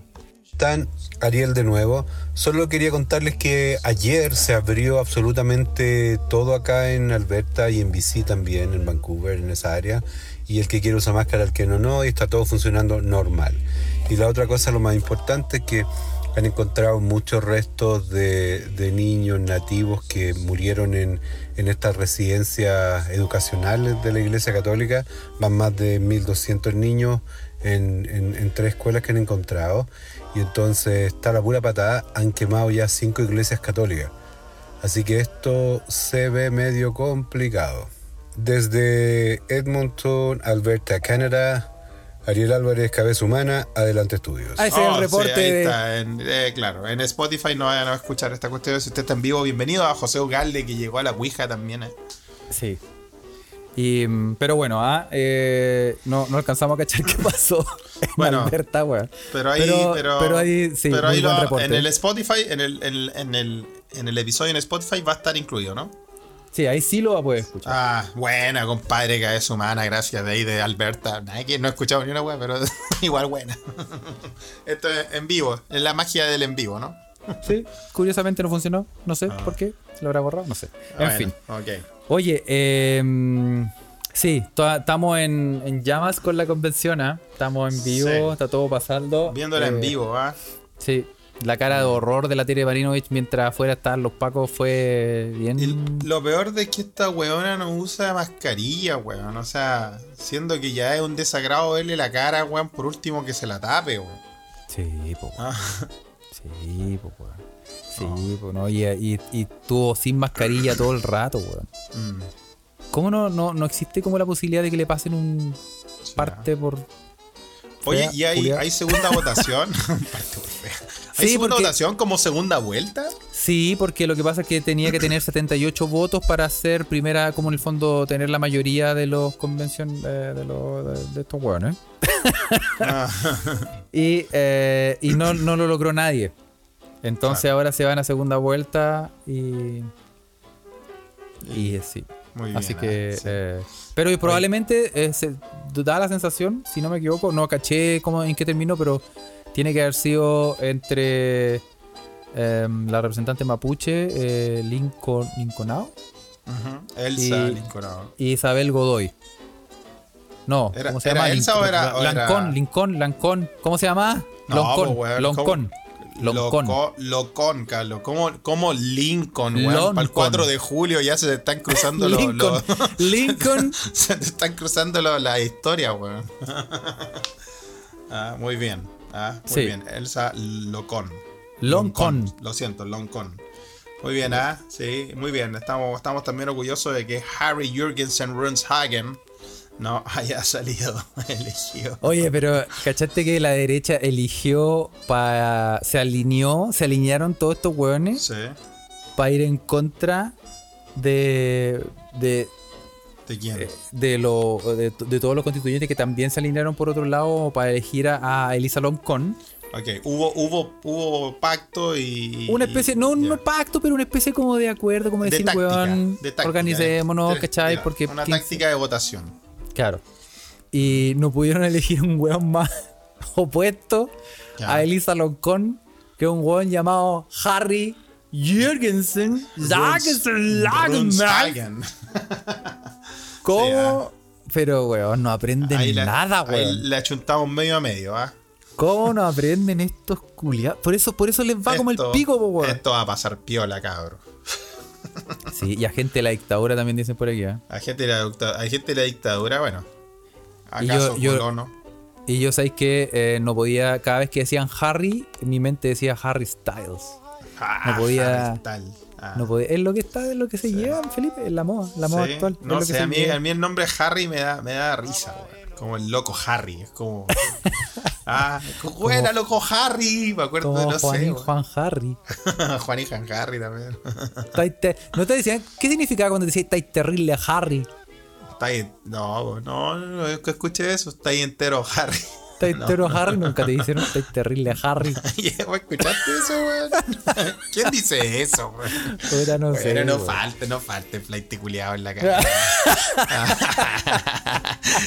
están? Ariel de nuevo. Solo quería contarles que ayer se abrió absolutamente todo acá en Alberta y en BC también, en Vancouver, en esa área. Y el que quiere usar máscara, el que no, no, y está todo funcionando normal. Y la otra cosa, lo más importante, es que han encontrado muchos restos de, de niños nativos que murieron en, en estas residencias educacionales de la Iglesia Católica. Van más de 1.200 niños en, en- en tres escuelas que han encontrado. Y entonces está la pura patada, han quemado ya cinco iglesias católicas. Así que esto se ve medio complicado. Desde Edmonton, Alberta, Canadá, Ariel Álvarez, Cabeza Humana, Adelante Estudios. Ah, ese es Oh, el reporte sí, ahí de. está, en- eh, claro, en Spotify no vayan a escuchar esta cuestión. Si usted está en vivo, bienvenido a José Ugalde, que llegó a la Ouija también. eh. Sí. Y, mm, pero bueno, ah, eh, no, no alcanzamos a cachar qué pasó en Bueno, Alberta, weón. Pero ahí, pero, pero ahí, sí, pero ahí buen lo- reporte. en el Spotify, en el, en, el- en el, en el episodio en Spotify va a estar incluido, ¿no? Sí, ahí sí lo va a poder escuchar. Ah, buena, compadre, que es humana, gracias de ahí de Alberta. Nada que no he escuchado ni una wea, pero igual buena. Esto es en vivo, es la magia del en vivo, ¿no? Sí, curiosamente no funcionó. No sé por qué. ¿Se lo habrá borrado? No sé. En Bueno, fin. Ok. Oye, eh, sí, estamos en, en llamas con la convención, ¿ah? Estamos en vivo, Sí. está todo pasando. Viéndola en Eh, vivo, ¿ah? Sí, la cara de horror de la Tere Marinovich mientras afuera estaban los pacos fue bien. Y lo peor de que esta weona no usa mascarilla, weón. O sea, siendo que ya es un desagrado verle la cara, weón, por último que se la tape, weón. Sí, po, Ah, sí, po, weón. Sí, po, no, y, y, y tuvo sin mascarilla todo el rato, weón. mm. ¿Cómo no, no, no existe como la posibilidad de que le pasen un parte por. Oye, Fea, ¿y hay segunda votación? Parte por fea. ¿Hay Sí, segunda porque- votación como segunda vuelta? Sí, porque lo que pasa es que tenía que tener 78 votos para ser primera, como en el fondo, tener la mayoría de los convención eh, de, los, de, de estos hueones. y eh, y no, no lo logró nadie. Entonces ahora se van a segunda vuelta y. Y sí. Muy bien. Así ah, que. sí. eh, pero probablemente eh, se da la sensación, si no me equivoco, no caché cómo, en qué terminó, pero tiene que haber sido entre em, la representante mapuche, eh, Lincoln, Lincolnao. Elsa y- Lincoln. y Isabel Godoy. No, Era- ¿cómo se era llama? Elsa o era- o era- Lancón, Lincoln, Lancón. ¿Cómo se llama? No, Loncón, pues, Loncón. Loncón. Loco- Locón, Carlos. ¿Cómo, cómo Lincoln, weón? Para el 4 de julio ya se te están cruzando los. Lincoln. Lincoln. se te están cruzando las historias, weón. ah, muy bien. Ah, muy Sí. bien. Elsa Locón. Loncón. Lo siento, Loncón. Muy bien, ah, sí, muy bien. Estamos, estamos también orgullosos de que Harry Jürgensen Runshagen no haya salido elegido. Oye, pero ¿cachaste que la derecha eligió para. Se alineó, se alinearon todos estos hueones Sí. para ir en contra de. de. ¿De quién? eh, de, lo, de, de todos los constituyentes que también se alinearon por otro lado para elegir a, a Elisa Loncón. Ok, hubo, hubo, hubo pacto y. Una especie, no un pacto, pero una especie como de acuerdo, como de decir, táctica, weón, de táctica, organicémonos, ¿cachai? Porque una táctica de votación. Claro. Y no pudieron elegir un weón más opuesto a Elisa Loncón, que es un weón llamado Harry Jürgensen. Lagerman. Runshagen. ¿Cómo? Pero weón, no aprenden Ahí la- nada, ahí weón. le achuntamos medio a medio, ¿ah? ¿Cómo no aprenden estos culiados? Por eso, por eso les va como el Esto- pico, po, weón. Esto va a pasar piola, cabro. Sí, y a gente de la dictadura también dicen por aquí, ¿eh? Hay gente de la, hay gente de la dictadura, bueno. Y yo- ¿Acaso yo- colono? Y yo sabéis que eh, no podía, cada vez que decían Harry, en mi mente decía Harry Styles. Ah, no podía-. Ah. No podía, es lo que está, es lo que se lleva, Felipe, es la moda, la moda Sí, actual. No sé, a mí, a el nombre Harry me da, me da risa, weón. Como el loco Harry. Es como. ah, buena, loco Harry. Me acuerdo de Como no Juan, sé. y. Juan Harry. Juan y Juan Harry también. ¿No te decían qué significaba cuando decías estáis terrible Harry? Está. No, no, no, es que escuché eso. Está ahí entero Harry. No. entero Harry, nunca te dijeron estáis terrible Harry. ¿Escuchaste eso, weón? ¿Quién dice eso, weón? Ahora no sé. Bueno, no weón. falte, no falte flight culiado en la cara.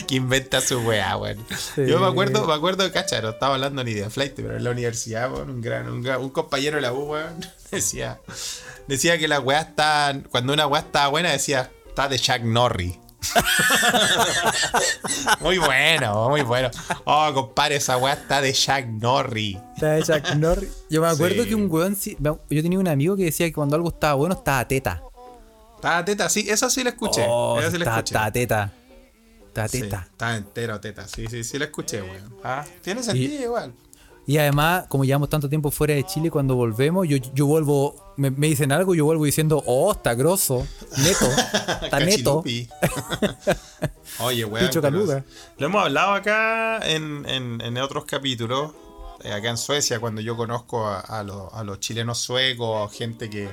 que inventa su weá, weón. Sí. Yo me acuerdo, me acuerdo, cacha, no estaba hablando ni de flight, pero en la universidad, weón, un gran, un, gran- un compañero de la U, weón, decía, decía que la weá está, cuando una weá estaba buena, decía, está de Chuck Norris. muy bueno, muy bueno. Oh, compadre, esa weá está de Chuck Norris. Está de Chuck Norris. Yo me acuerdo Sí. que un weón. sí- Yo tenía un amigo que decía que cuando algo estaba bueno estaba teta. Estaba teta, sí, esa sí la escuché. Oh, esa sí la está, escuché. está teta. Está Sí, teta. está entero teta, sí, sí, sí la escuché, weón. Ah, tiene sentido igual. Y además, como llevamos tanto tiempo fuera de Chile, cuando volvemos, yo, yo vuelvo, me, me dicen algo, yo vuelvo diciendo, oh, está grosso, neto, está neto. Oye, weón. Lo hemos hablado acá en, en- en otros capítulos. eh, acá en Suecia, cuando yo conozco a, a los, a los chilenos suecos, gente que.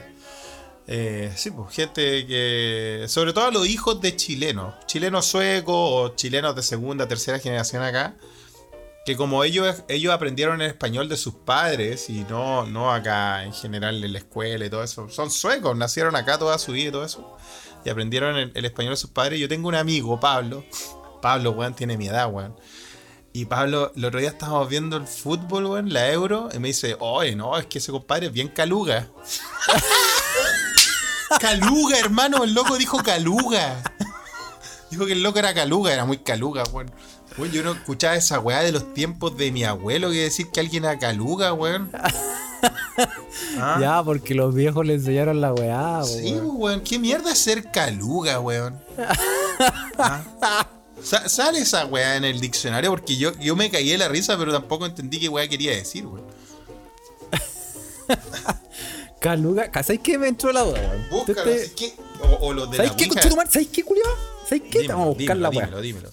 eh, sí, pues gente que. Sobre todo a los hijos de chilenos. Chilenos suecos o chilenos de segunda, tercera generación acá. Que como ellos, ellos aprendieron el español de sus padres y no, no acá en general en la escuela y todo eso. Son suecos, nacieron acá toda su vida y todo eso. Y aprendieron el, el español de sus padres. Yo tengo un amigo, Pablo. Pablo, weón, tiene mi edad, weón. Y Pablo, el otro día estábamos viendo el fútbol, weón, la euro. Y me dice, oye, no, es que ese compadre es bien caluga. caluga, hermano, el loco dijo caluga. Dijo que el loco era caluga, era muy caluga, weón. Weón, yo no escuchaba esa weá de los tiempos de mi abuelo que decir que alguien era caluga, weón. Ah, Ya, porque los viejos le enseñaron la weá, po, Sí, weón. weón, qué mierda es ser caluga, weón. Ah. Sa- Sale esa weá en el diccionario porque yo, yo me caí de la risa, pero tampoco entendí qué weá quería decir, weón. Caluga, ¿sabes qué me entró la duda, weón? Búscalo, Este- así que- o, o los de la ¿Sabes qué? ¿Sabes qué, culiao? ¿Sabes qué? Dímelo, Vamos a buscar la weá. dímelo, dímelo.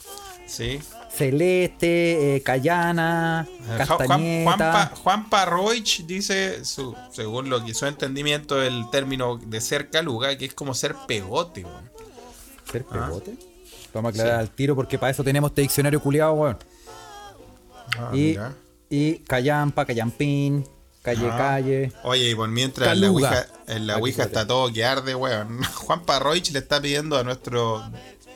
Sí. Celeste, eh, Cayana, Juan, Juan. Juanpa, Juanpa Roich dice, su, según lo que su entendimiento, el término de ser caluga, que es como ser pegote, weón. ¿Ser pegote? Lo vamos a aclarar al tiro porque para eso tenemos este diccionario culiado, weón. Ah, y, mira. y Callampa, Callampín, calle, calle. Oye, y por mientras en la. Ouija, en la Ouija está todo que arde, weón. Juan Parroich le está pidiendo a nuestro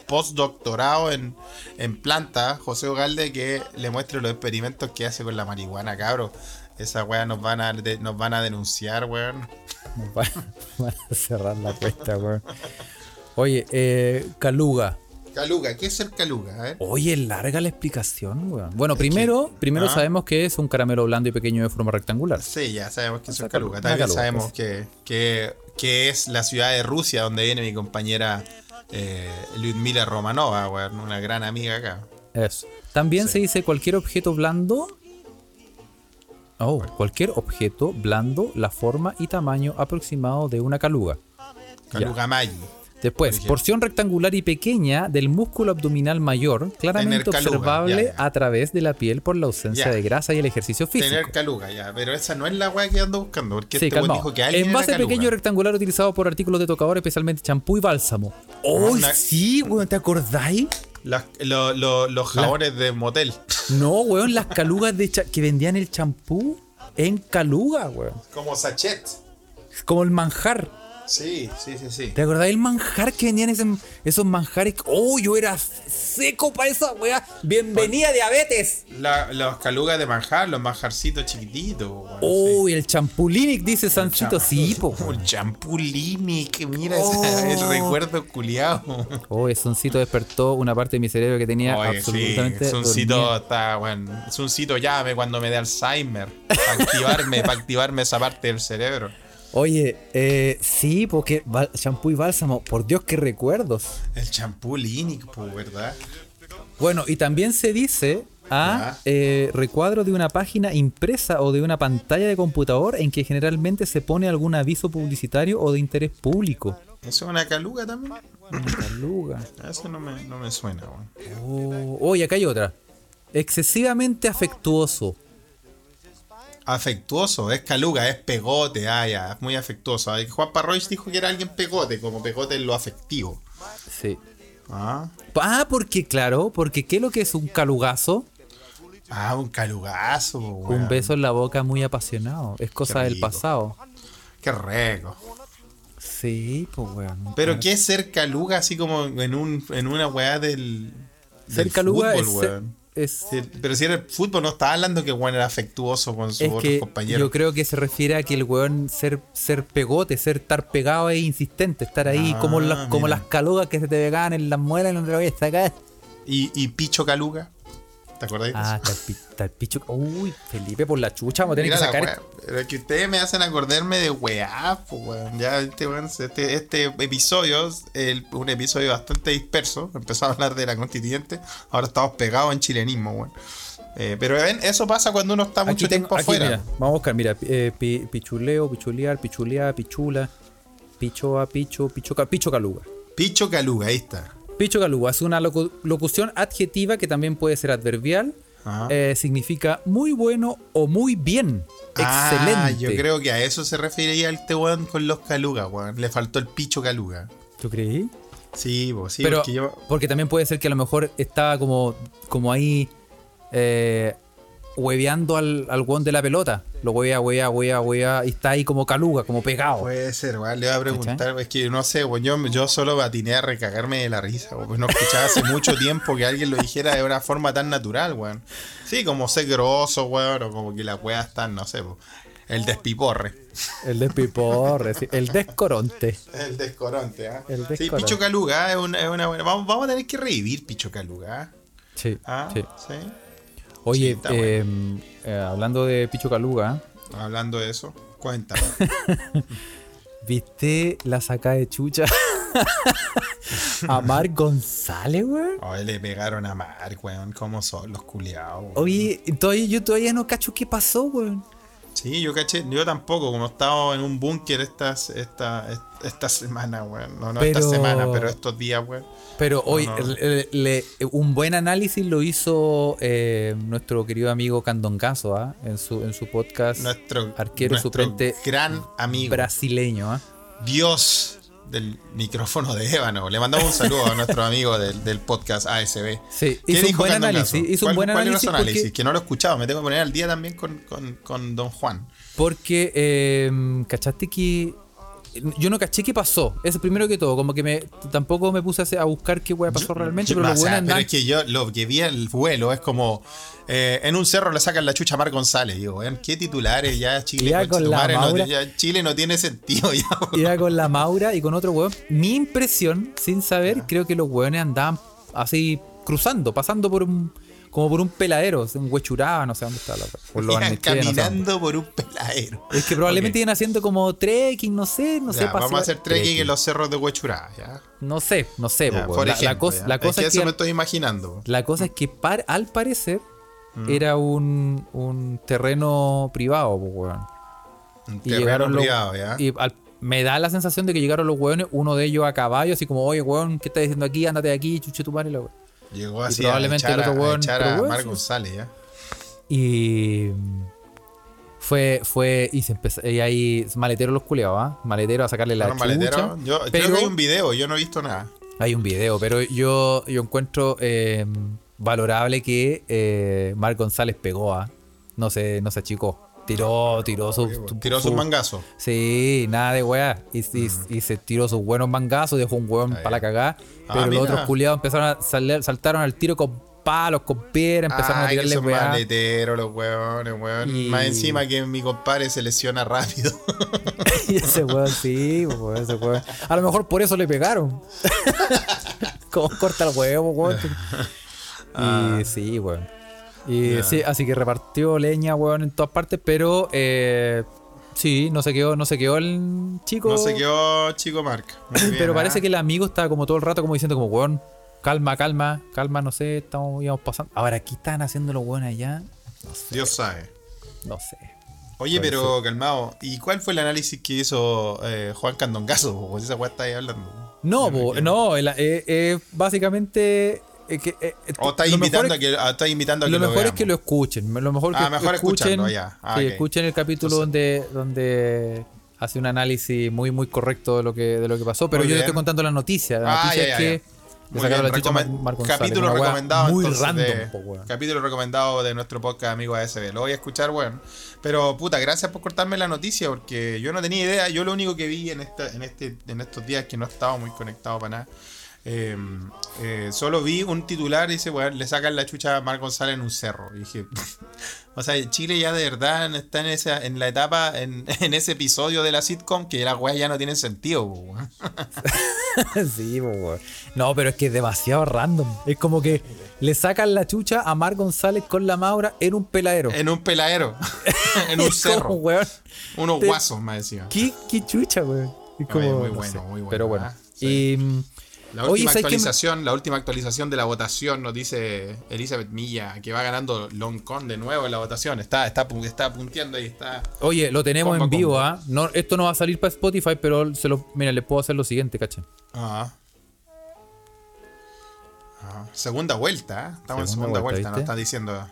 postdoctorado en, en planta, José Ogalde, que le muestre los experimentos que hace con la marihuana, cabro. Esa weá nos van a de- nos van a denunciar, weón. Nos van, van a cerrar la cuesta, weón. Oye, eh, Caluga. Caluga, ¿qué es el caluga, eh? Oye, larga la explicación, weón. Bueno, primero, primero Ah. sabemos que es un caramelo blando y pequeño de forma rectangular. Sí, ya sabemos que es el caluga. caluga, También caluga, sabemos pues. que, que, que es la ciudad de Rusia donde viene mi compañera eh, Lyudmila Romanova, weón, una gran amiga acá. Eso. También Sí. se dice cualquier objeto blando. Oh, cualquier objeto blando, la forma y tamaño aproximado de una caluga. Caluga Maggi. Después, Por porción rectangular y pequeña del músculo abdominal mayor, claramente caluga, observable ya, ya. a través de la piel por la ausencia Ya. de grasa y el ejercicio físico. Tener caluga, ya. Pero esa no es la weá que ando buscando. Porque Sí, este dijo que alguien Envase pequeño rectangular utilizado por artículos de tocador, especialmente champú y bálsamo. ¡Oh, Una- sí, weón! ¿Te acordáis? Las- lo- lo- los jabones de motel. No, weón, las calugas de cha- que vendían el champú en caluga, weón. Como sachet. Como el manjar. Sí, sí, sí, sí. ¿Te acordás del manjar que vendían ese- esos manjares? ¡Oh, yo era seco para esa weá! ¡Bienvenida, diabetes! La- los calugas de manjar, los manjarcitos chiquititos. ¡Oh, sí. y el champulinic! Dice Sancito. Sí, po. Un champulini, que mira Oh. ese, el recuerdo culiado. Oh, el soncito despertó una parte de mi cerebro que tenía Oye, sí, absolutamente. Suncito dormida. está, bueno, Suncito llame cuando me dé Alzheimer. Para activarme, para activarme esa parte del cerebro. Oye, eh, sí, porque champú y bálsamo, por Dios, qué recuerdos. El champú Linic, pues, ¿verdad? Bueno, y también se dice a Ya. eh, recuadro de una página impresa o de una pantalla de computador en que generalmente se pone algún aviso publicitario o de interés público. ¿Eso es una caluga también? Caluga. Eso no me, no me suena, weón. Oh, oye, acá hay otra. Excesivamente afectuoso. Afectuoso, es caluga, es pegote, ah, ya, es muy afectuoso. Ay, Juan Parroich dijo que era alguien pegote, como pegote en lo afectivo. Sí. Ah, Ah, porque claro, porque ¿qué es lo que es un calugazo? ah un calugazo, weón. Un beso en la boca muy apasionado. Es cosa del pasado. Qué rico. Sí, pues weón. Pero ¿qué es ser caluga así como en un en una weá del, Ser del caluga fútbol, es, ser- weón? Es, Sí, pero si era el fútbol no estaba hablando que weón era afectuoso con sus otros compañeros. yo creo que se refiere a que el weón ser, ser pegote, ser estar pegado e insistente, estar ahí Ah, como, las, como las calugas que se te pegaban en las muelas y no te lo voy a sacar. ¿Y, y Picho Caluga? ¿Te acordáis? Ah, picho. Uy, Felipe, por la chucha, vamos a tener Mira que sacar. pero es que ustedes me hacen acordarme de weá, pues weón. Ya este, weón, este, este episodio, es un episodio bastante disperso. Empezamos a hablar de la constituyente, ahora estamos pegados en chilenismo, weón. Eh, pero ven, eso pasa cuando uno está mucho tengo- tiempo afuera. mira, vamos a buscar, mira, eh, pi- pichuleo, pichulear, pichulear, pichula, pichoa, picho, pichoca, picho caluga. Picho Caluga, ahí está. Picho caluga es una locu- locución adjetiva que también puede ser adverbial. Eh, significa muy bueno o muy bien. Ah, Excelente. yo creo que a eso se refería este weón con los Caluga, weón. Le faltó el Picho Caluga. ¿Tú creí? Sí, pues sí, Pero, porque yo. porque también puede ser que a lo mejor estaba como, como ahí eh, hueveando al, al guón de la pelota. Lo huevea, huevea, huevea, huevea y está ahí como caluga, como pegado. Puede ser, weón. Le voy a preguntar, es que no sé, weón. Yo, yo solo atiné a recagarme de la risa, weón. No escuchaba hace mucho tiempo que alguien lo dijera de una forma tan natural, weón. Sí, como ser grosso, weón, o como que la weá está, no sé, po. el despiporre. El despiporre, sí, el descoronte. El descoronte, ¿ah? Sí. Picho Caluga es una, es una buena. Vamos, vamos a tener que revivir Picho Caluga. Sí, Ah, sí. sí. Oye, Sí, está eh, eh, hablando de Picho Caluga, Hablando de eso, cuéntame. ¿viste la saca de chucha a Mar González, weón? Hoy le pegaron a Mark, weón. ¿Cómo son los culiados? Oye, todavía, yo todavía no cacho qué pasó, weón. Sí, yo caché, yo tampoco, como estaba en un búnker estas, esta, esta semana, weón. No, no esta semana, pero estos días, weón. Pero hoy no. le- le- un buen análisis lo hizo eh, nuestro querido amigo Candongazo ¿ah? en, su, en su podcast Nuestro arquero nuestro suplente gran amigo. brasileño. ¿ah? Dios del micrófono de Ébano. Le mandamos un saludo a nuestro amigo del, del podcast ASB. Sí, ¿Qué hizo un buen análisis, hizo un ¿Cuál- buen cuál era análisis su análisis? porque- Que no lo he escuchado, me tengo que poner al día también con, con- con Don Juan. Porque, eh, ¿cachaste que.? Yo no caché qué pasó. Eso primero que todo. Como que me tampoco me puse a, buscar qué weá pasó realmente. Yo- pero o lo sea, pero es que yo lo que vi el vuelo es como eh, en un cerro le sacan la chucha a Mar González. Digo, qué titulares ya Chile. Ya con la no- Maura. ya Chile no tiene sentido ya. con la Maura y con otro weón. Mi impresión, sin saber, creo que los weones andaban así cruzando, pasando por un. Como por un peladero, un huechuraba, no sé dónde está la Por los Iban Arnechea, no sé dónde. caminando por un peladero. Es que probablemente iban haciendo como trekking, no sé, no Ya, sé. vamos a hacer trekking en los cerros de Huechurá, ya. No sé, no sé, Ya, po, por weón. La- la, ejemplo, cosa, la cosa que es eso que me estoy imaginando. La cosa es que par- al parecer Mm. era un, un terreno privado, pues, weón. Un Y terreno llegaron los. privado, ya. Y al- me da la sensación de que llegaron los weones, uno de ellos a caballo, así como, oye, weón, ¿qué estás diciendo aquí? Ándate de aquí, chuche tu madre, la weón. Llegó y así probablemente a echar, el otro a, weón, echar pero a sí. González, ya. Y. Fue, fue, y se empezó, y ahí, maletero los culeados, ¿ah? Maletero a sacarle la ¿Fueron chucha. maleteros? Yo creo pero que hay un video, yo no he visto nada. hay un video, pero yo, yo encuentro eh, valorable que eh, González pegó, ¿ah? No se, no se achicó. Tiró, tiró su, su- Tiró su- sus mangazos. Sí, nada de weá. Y, y- y se tiró sus buenos mangazos, dejó un hueón para la cagada. Ah, Pero mira. los otros culiados empezaron a salir, saltaron al tiro con palos, con piedras, empezaron a Ay, tirarle son weá. maleteros los weones, weón. Y- Más encima que mi compadre se lesiona rápido. Y ese weón, sí, pues, weón, ese weón. A lo mejor por eso le pegaron. Como corta el huevo, weón. Y sí, weón. Y sí, así que repartió leña, weón, en todas partes, pero eh, sí, no se quedó, no se quedó el chico. No se quedó chico Mark. Muy bien, pero ¿ah? parece que el amigo estaba como todo el rato como diciendo como, weón, calma, calma, calma, no sé, estamos, íbamos pasando. Ahora, aquí están haciendo los weones allá, Dios sabe. no sé. Oye, pero calmado. ¿Y cuál fue el análisis que hizo eh, Juan Candongazo? Pues esa weá está ahí hablando. No, me po, no, el- eh, eh, básicamente... que, eh, eh, O está lo invitando, a que, está invitando a que lo lo, mejor es veamos. que lo escuchen. Lo mejor que Ah, mejor escuchen, ya. Ah, que ok. escuchen el capítulo donde, donde hace un análisis muy muy correcto de lo que, de lo que pasó. Pero yo le estoy contando la noticia. La Ah, noticia ya, es ya, que Muy bien, Mar- Mar González, capítulo recomendado Muy entonces, random, de- po, weón. capítulo recomendado de nuestro podcast amigo ASB. Lo voy a escuchar, bueno. Pero puta, gracias por cortarme la noticia porque yo no tenía idea. Yo lo único que vi en esta, en este, en estos días que no estaba muy conectado para nada. Eh, eh, solo vi un titular y dice, weón, le sacan la chucha a Mar González en un cerro. Y dije, o sea, Chile ya de verdad está en esa, en la etapa, en, en ese episodio de la sitcom que las weas ya no tienen sentido, sí, weón. No, pero es que es demasiado random. Es como que le sacan la chucha a Mar González con la Maura en un peladero. En un peladero, en un cerro. weón, Unos Te- guasos más encima. ¿Qué, qué chucha, weón. Como, muy no bueno, sé. muy bueno, Pero bueno. ah, sí. Y. La última ¿sabes qué me- actualización, la última actualización de la votación nos dice Elizabeth Milla que va ganando Longcon de nuevo en la votación. Está, está, está punteando y está. Oye, lo tenemos Combo, en vivo. ¿ah? No, esto no va a salir para Spotify, pero se lo, mira, les puedo hacer lo siguiente, ¿cachan? Ah. Ah, Segunda vuelta, ¿eh? estamos en Segunda vuelta, vuelta, nos está diciendo.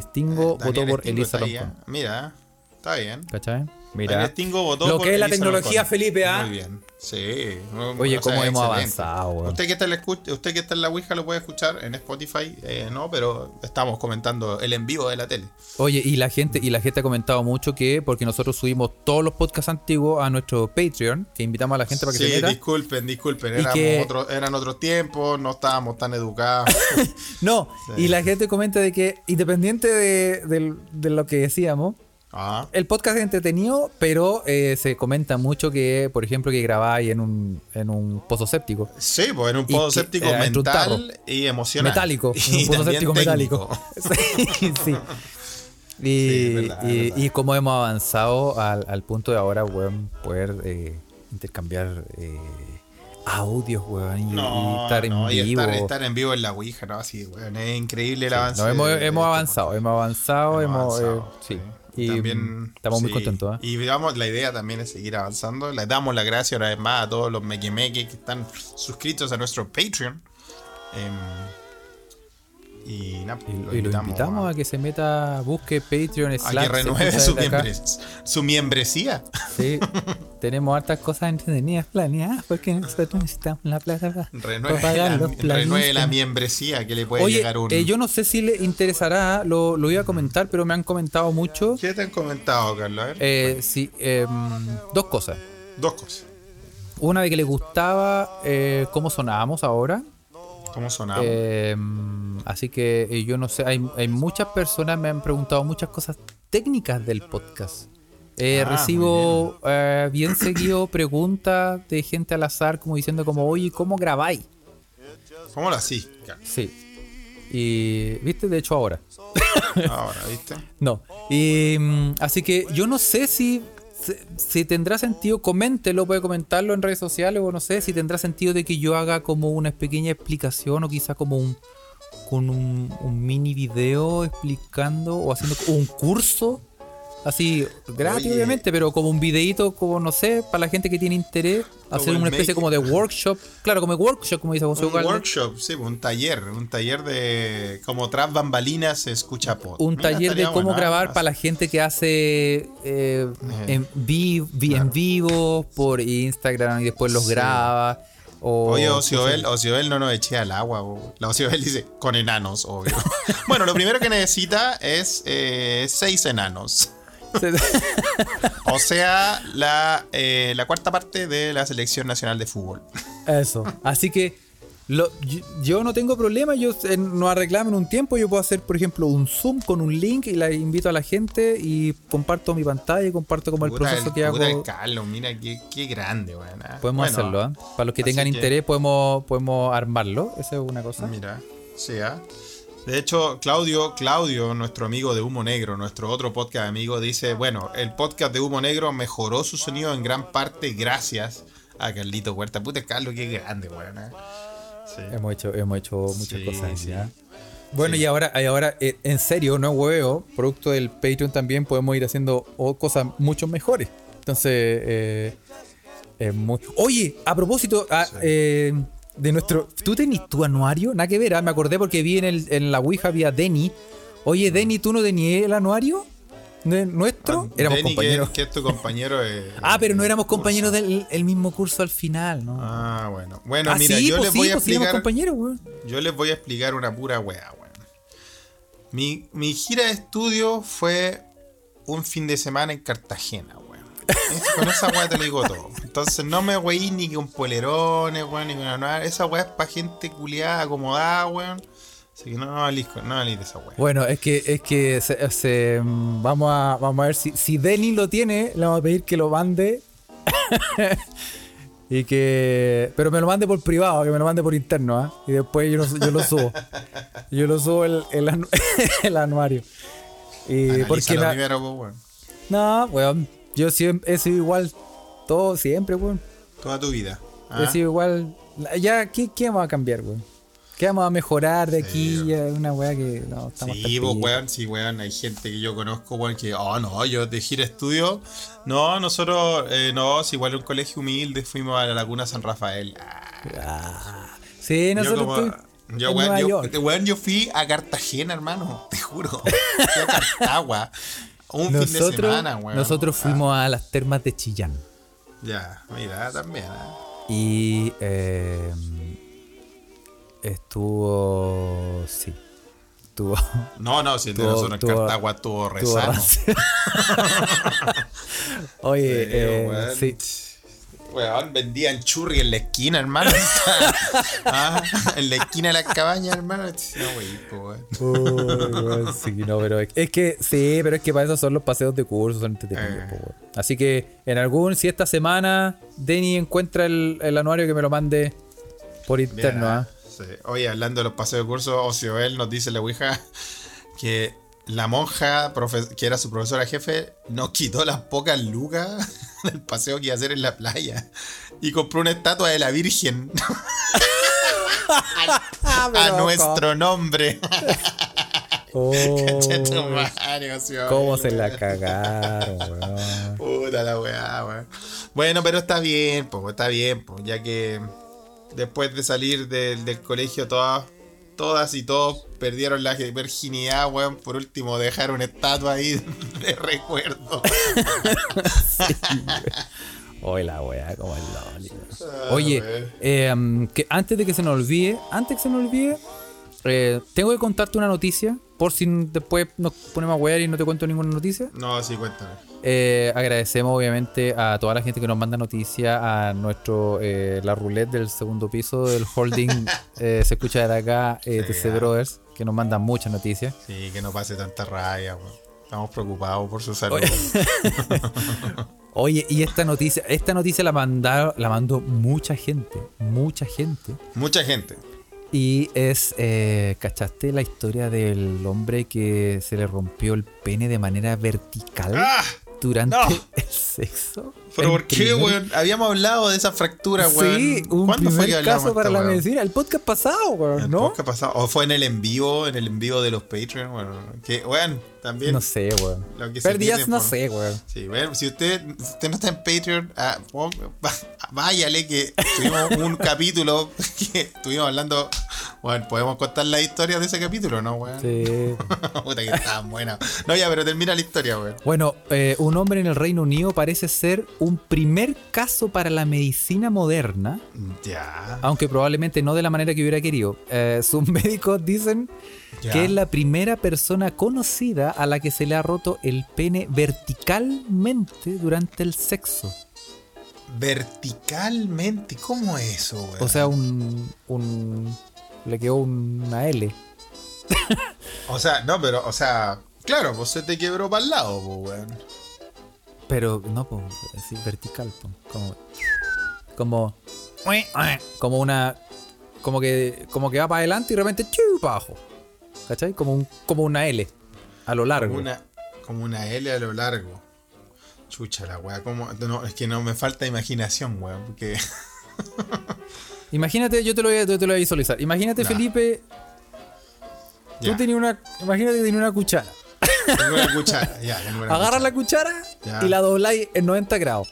Stingo Daniel votó por Stingo Elisa está ahí, ¿eh? Loncón. Mira, está bien. ¿Cachai? Mira. Votó Lo que es la tecnología. Felipe, ¿ah? Muy bien. Sí. Oye, O sea, cómo hemos excelente. avanzado. Usted que, está en la usted que está en la Ouija lo puede escuchar en Spotify, eh, no, pero estamos comentando el en vivo de la tele. Oye, y la gente, y la gente ha comentado mucho que, porque nosotros subimos todos los podcasts antiguos a nuestro Patreon, que invitamos a la gente para que sí, se meta. disculpen, disculpen, éramos que- otro- eran otros tiempos, no estábamos tan educados. No, y la gente comenta de que, independiente de lo que decíamos, Ah, El podcast es entretenido, pero eh, se comenta mucho que, por ejemplo, que grabáis en un, en un pozo séptico. sí, pues en un pozo que- séptico eh, entre un mental y emocional. Metálico, en un pozo séptico técnico. metálico. sí, sí. Y, Sí, verdad, y, cómo hemos avanzado al, al punto de ahora, weón, poder eh, intercambiar eh, audios, weón, y, estar en no, vivo. estar, estar en vivo en la Ouija, ¿no? Así, weón, es increíble el Sí, avance. no, hemos, de- de hemos este avanzado, hemos avanzado, hemos, avanzado, eh, sí. Y También, estamos muy contentos. ¿eh? Y digamos, la idea también es seguir avanzando. Les damos las gracias una vez más a todos los mequemeques que están suscritos a nuestro Patreon. Em, Y, nada, Y, y lo invitamos a que se meta, busque Patreon a slash que renueve su, miembres- su membresía. Sí, tenemos hartas cosas entretenidas planeadas porque nosotros necesitamos la plata para, Renueve, pagar la, los renueve la que le puede Oye, llegar un. eh, yo no sé si le interesará, lo, lo iba a comentar, pero me han comentado mucho. ¿Qué te han comentado, Carlos? A ver. Eh, sí, em, dos cosas. Dos cosas. Una de que les gustaba eh, cómo sonábamos ahora. ¿Cómo sonaba? Eh, así que eh, yo no sé, hay, hay muchas personas me han preguntado muchas cosas técnicas del podcast. Eh, Ah, recibo eh, bien seguido preguntas de gente al azar como diciendo como, oye, ¿cómo grabáis? ¿Cómo lo así? Carlos? Sí. Y, ¿viste? De hecho ahora. Ahora, ¿viste? No. Y, mm, así que yo no sé si, si, tendrá sentido, coméntelo, puede comentarlo en redes sociales o no sé si tendrá sentido de que yo haga como una pequeña explicación o quizá como un con un, un mini video explicando o haciendo un curso así gratis Oye. obviamente pero como un videito como no sé para la gente que tiene interés hacer una especie como de workshop claro como workshop como dice José Un Ugalde. workshop, sí, un taller, un taller de como tras bambalinas se escucha pod. un Mira, taller de cómo bueno, ¿eh? grabar para la gente que hace eh, en, vi- vi- en vivo por Instagram y después los Sí. graba. O, Oye, Ociobel, Ociobel no nos eche al agua. bo. La Ociobel dice, con enanos, obvio. bueno, lo primero que necesita es eh, seis enanos. O sea, la, eh, la cuarta parte de la selección nacional de fútbol. Eso. Así que lo- yo, yo no tengo problema. Yo eh, no arreglamos en un tiempo. Yo puedo hacer, por ejemplo, un Zoom con un link y la invito a la gente y comparto mi pantalla y comparto como el proceso el- que hago. el Carlos, mira qué, qué grande, weón. ah. Podemos Bueno, hacerlo, ¿ah? Para los que tengan que- interés, podemos, podemos armarlo. Esa es una cosa. Mira, sí, ¿ah? De hecho, Claudio, Claudio, nuestro amigo de Humo Negro, nuestro otro podcast amigo, dice, bueno, el podcast de Humo Negro mejoró su sonido en gran parte gracias a Carlito Huerta. Puta, Carlos, qué grande, weón. ¿eh? Sí. Hemos hecho, hemos hecho muchas Sí, cosas. sí. Bueno, y ahora, y ahora eh, en serio, no hueveo, producto del Patreon también podemos ir haciendo cosas mucho mejores. Entonces, eh, es muy... Oye, a propósito ah, eh, de nuestro... ¿Tú tenés tu anuario? Nada que ver, ah, me acordé porque vi en, el, en la Ouija había Denny. Oye, Denny, ¿tú no tenías el anuario? ¿No- ¿Nuestro? éramos Denny, compañeros. Que, que es tu compañero. eh, Ah, pero no éramos curso. compañeros del el mismo curso al final, ¿no? Ah, bueno. Bueno, Ah, mira, sí, yo pues les voy a pues sí, éramos explicar. weón. Yo les voy a explicar una pura wea, weón. Mi, mi gira de estudio fue un fin de semana en Cartagena, Con esa wea te lo digo todo. Entonces no me weí ni con polerones, weón, ni con nada. Esa wea es para gente culiada, acomodada, weón. Así que no, no valís con- no de esa wea. Bueno, es que, es que se- se- mm, vamos, a, vamos a ver si, si Denny lo tiene, le vamos a pedir que lo mande. y que. Pero me lo mande por privado, que me lo mande por interno, ¿ah? Y después yo, lo- yo lo subo. Yo lo subo el, el, anu- el anuario. Y porque la- primero, pues, weón. No, weón. Yo siempre he sido igual. Todo siempre, weón. Toda tu vida. He ¿ah? sido igual. Ya, ¿qué, qué vamos a cambiar, weón? ¿Qué vamos a mejorar de aquí? Una weá que no estamos Sí, el pues, weón, sí, weón, hay gente que yo conozco, weón, que, oh, no, yo de gira estudio, no, nosotros, eh, no, si igual un colegio humilde, fuimos a la Laguna San Rafael. Ah, sí, yo nosotros como- estoy yo, weón, yo, weón, yo fui a Cartagena, hermano, te juro, fui a Cartagua, un fin de Nosotros, semana, weón. nosotros Ah, fuimos a las termas de Chillán. ya, mira, también, ah. Y eh, estuvo. Sí. Estuvo. No, no, si el de nosotros en Cartagua estuvo re estuvo sano. rancio. Oye, Sí, eh, sí. Weón, vendían churri en la esquina, hermano. Ah, en la esquina de la cabaña, hermano. No, wey, po, weón. Uy, weón, sí, no, pero es, es que sí, pero es que para eso son los paseos de curso, son entretenidos. Eh. po, weón. Así que en algún, si esta semana Denny encuentra el, el anuario que me lo mande por interno, ¿ah? sí. Oye, hablando de los paseos de curso, Ocioel nos dice la Ouija que la monja, que era su profesora jefe, nos quitó las pocas lucas del paseo que iba a hacer en la playa y compró una estatua de la Virgen a nuestro nombre. Oh, ¿Cómo se la cagaron, weón? Puta la weá, weón. Bueno, pero está bien, pues, está bien, pues, ya que después de salir del, del colegio todas, todas y todos perdieron la virginidad, weón. Por último, dejar una estatua ahí de recuerdo. Oye, la weá, como el loli. Ah, Oye, eh, que antes de que se nos olvide, antes que se nos olvide, eh, tengo que contarte una noticia. Por si después nos ponemos a wear y no te cuento ninguna noticia. No, sí, cuéntame. Eh, agradecemos obviamente a toda la gente que nos manda noticias, a nuestro eh, la roulette del segundo piso del holding eh, se escucha de acá eh, Sí, TC. Brothers, que nos mandan muchas noticias. Sí, que no pase tanta raya, weón. Estamos preocupados por su salud. Oye, y esta noticia, esta noticia la mandaron, la mandó mucha gente, mucha gente. Mucha gente. Y es, eh, ¿cachaste la historia del hombre que se le rompió el pene de manera vertical ¡Ah! durante no. el sexo? ¿Pero por qué, weón? Habíamos hablado de esa fractura, weón. Sí, un ¿Cuándo fue que hablamos caso para esta la weón? medicina. El podcast pasado, weón, El ¿no? podcast pasado. O fue en el en vivo, en el en vivo de los Patreon, bueno, que, weón, también. No sé, weón. Pierde no por- sé, weón. Sí, bueno, si usted, usted no está en Patreon, ah, váyale que tuvimos un capítulo que estuvimos hablando. Bueno, podemos contar la historia de ese capítulo, ¿no, weón? Sí. Puta que estaban buenas. No, ya, pero termina la historia, weón. Bueno, eh, un hombre en el Reino Unido parece ser un primer caso para la medicina moderna, Ya. aunque probablemente no de la manera que hubiera querido. Eh, sus médicos dicen Ya. que es la primera persona conocida a la que se le ha roto el pene verticalmente durante el sexo. Verticalmente, ¿cómo es eso, weón? O sea, un, un le quedó una L. O sea, no, pero, o sea, claro, pues se te quebró para el lado, pues, weón. Pero no, pues, así vertical, po, como como como una como que como que va para adelante y de repente ¡chu! para abajo. ¿Cachai? Como un como una L a lo largo. Como una, como una L a lo largo. Chucha la weá, como. No, es que no me falta imaginación, weón. Porque. Imagínate, yo te lo voy a, yo te lo voy a visualizar. Imagínate. Felipe, tú tenías una imagínate que tenías una cuchara. Tengo una cuchara, ya, una cuchara. la cuchara Ya. y la dobláis en 90 grados.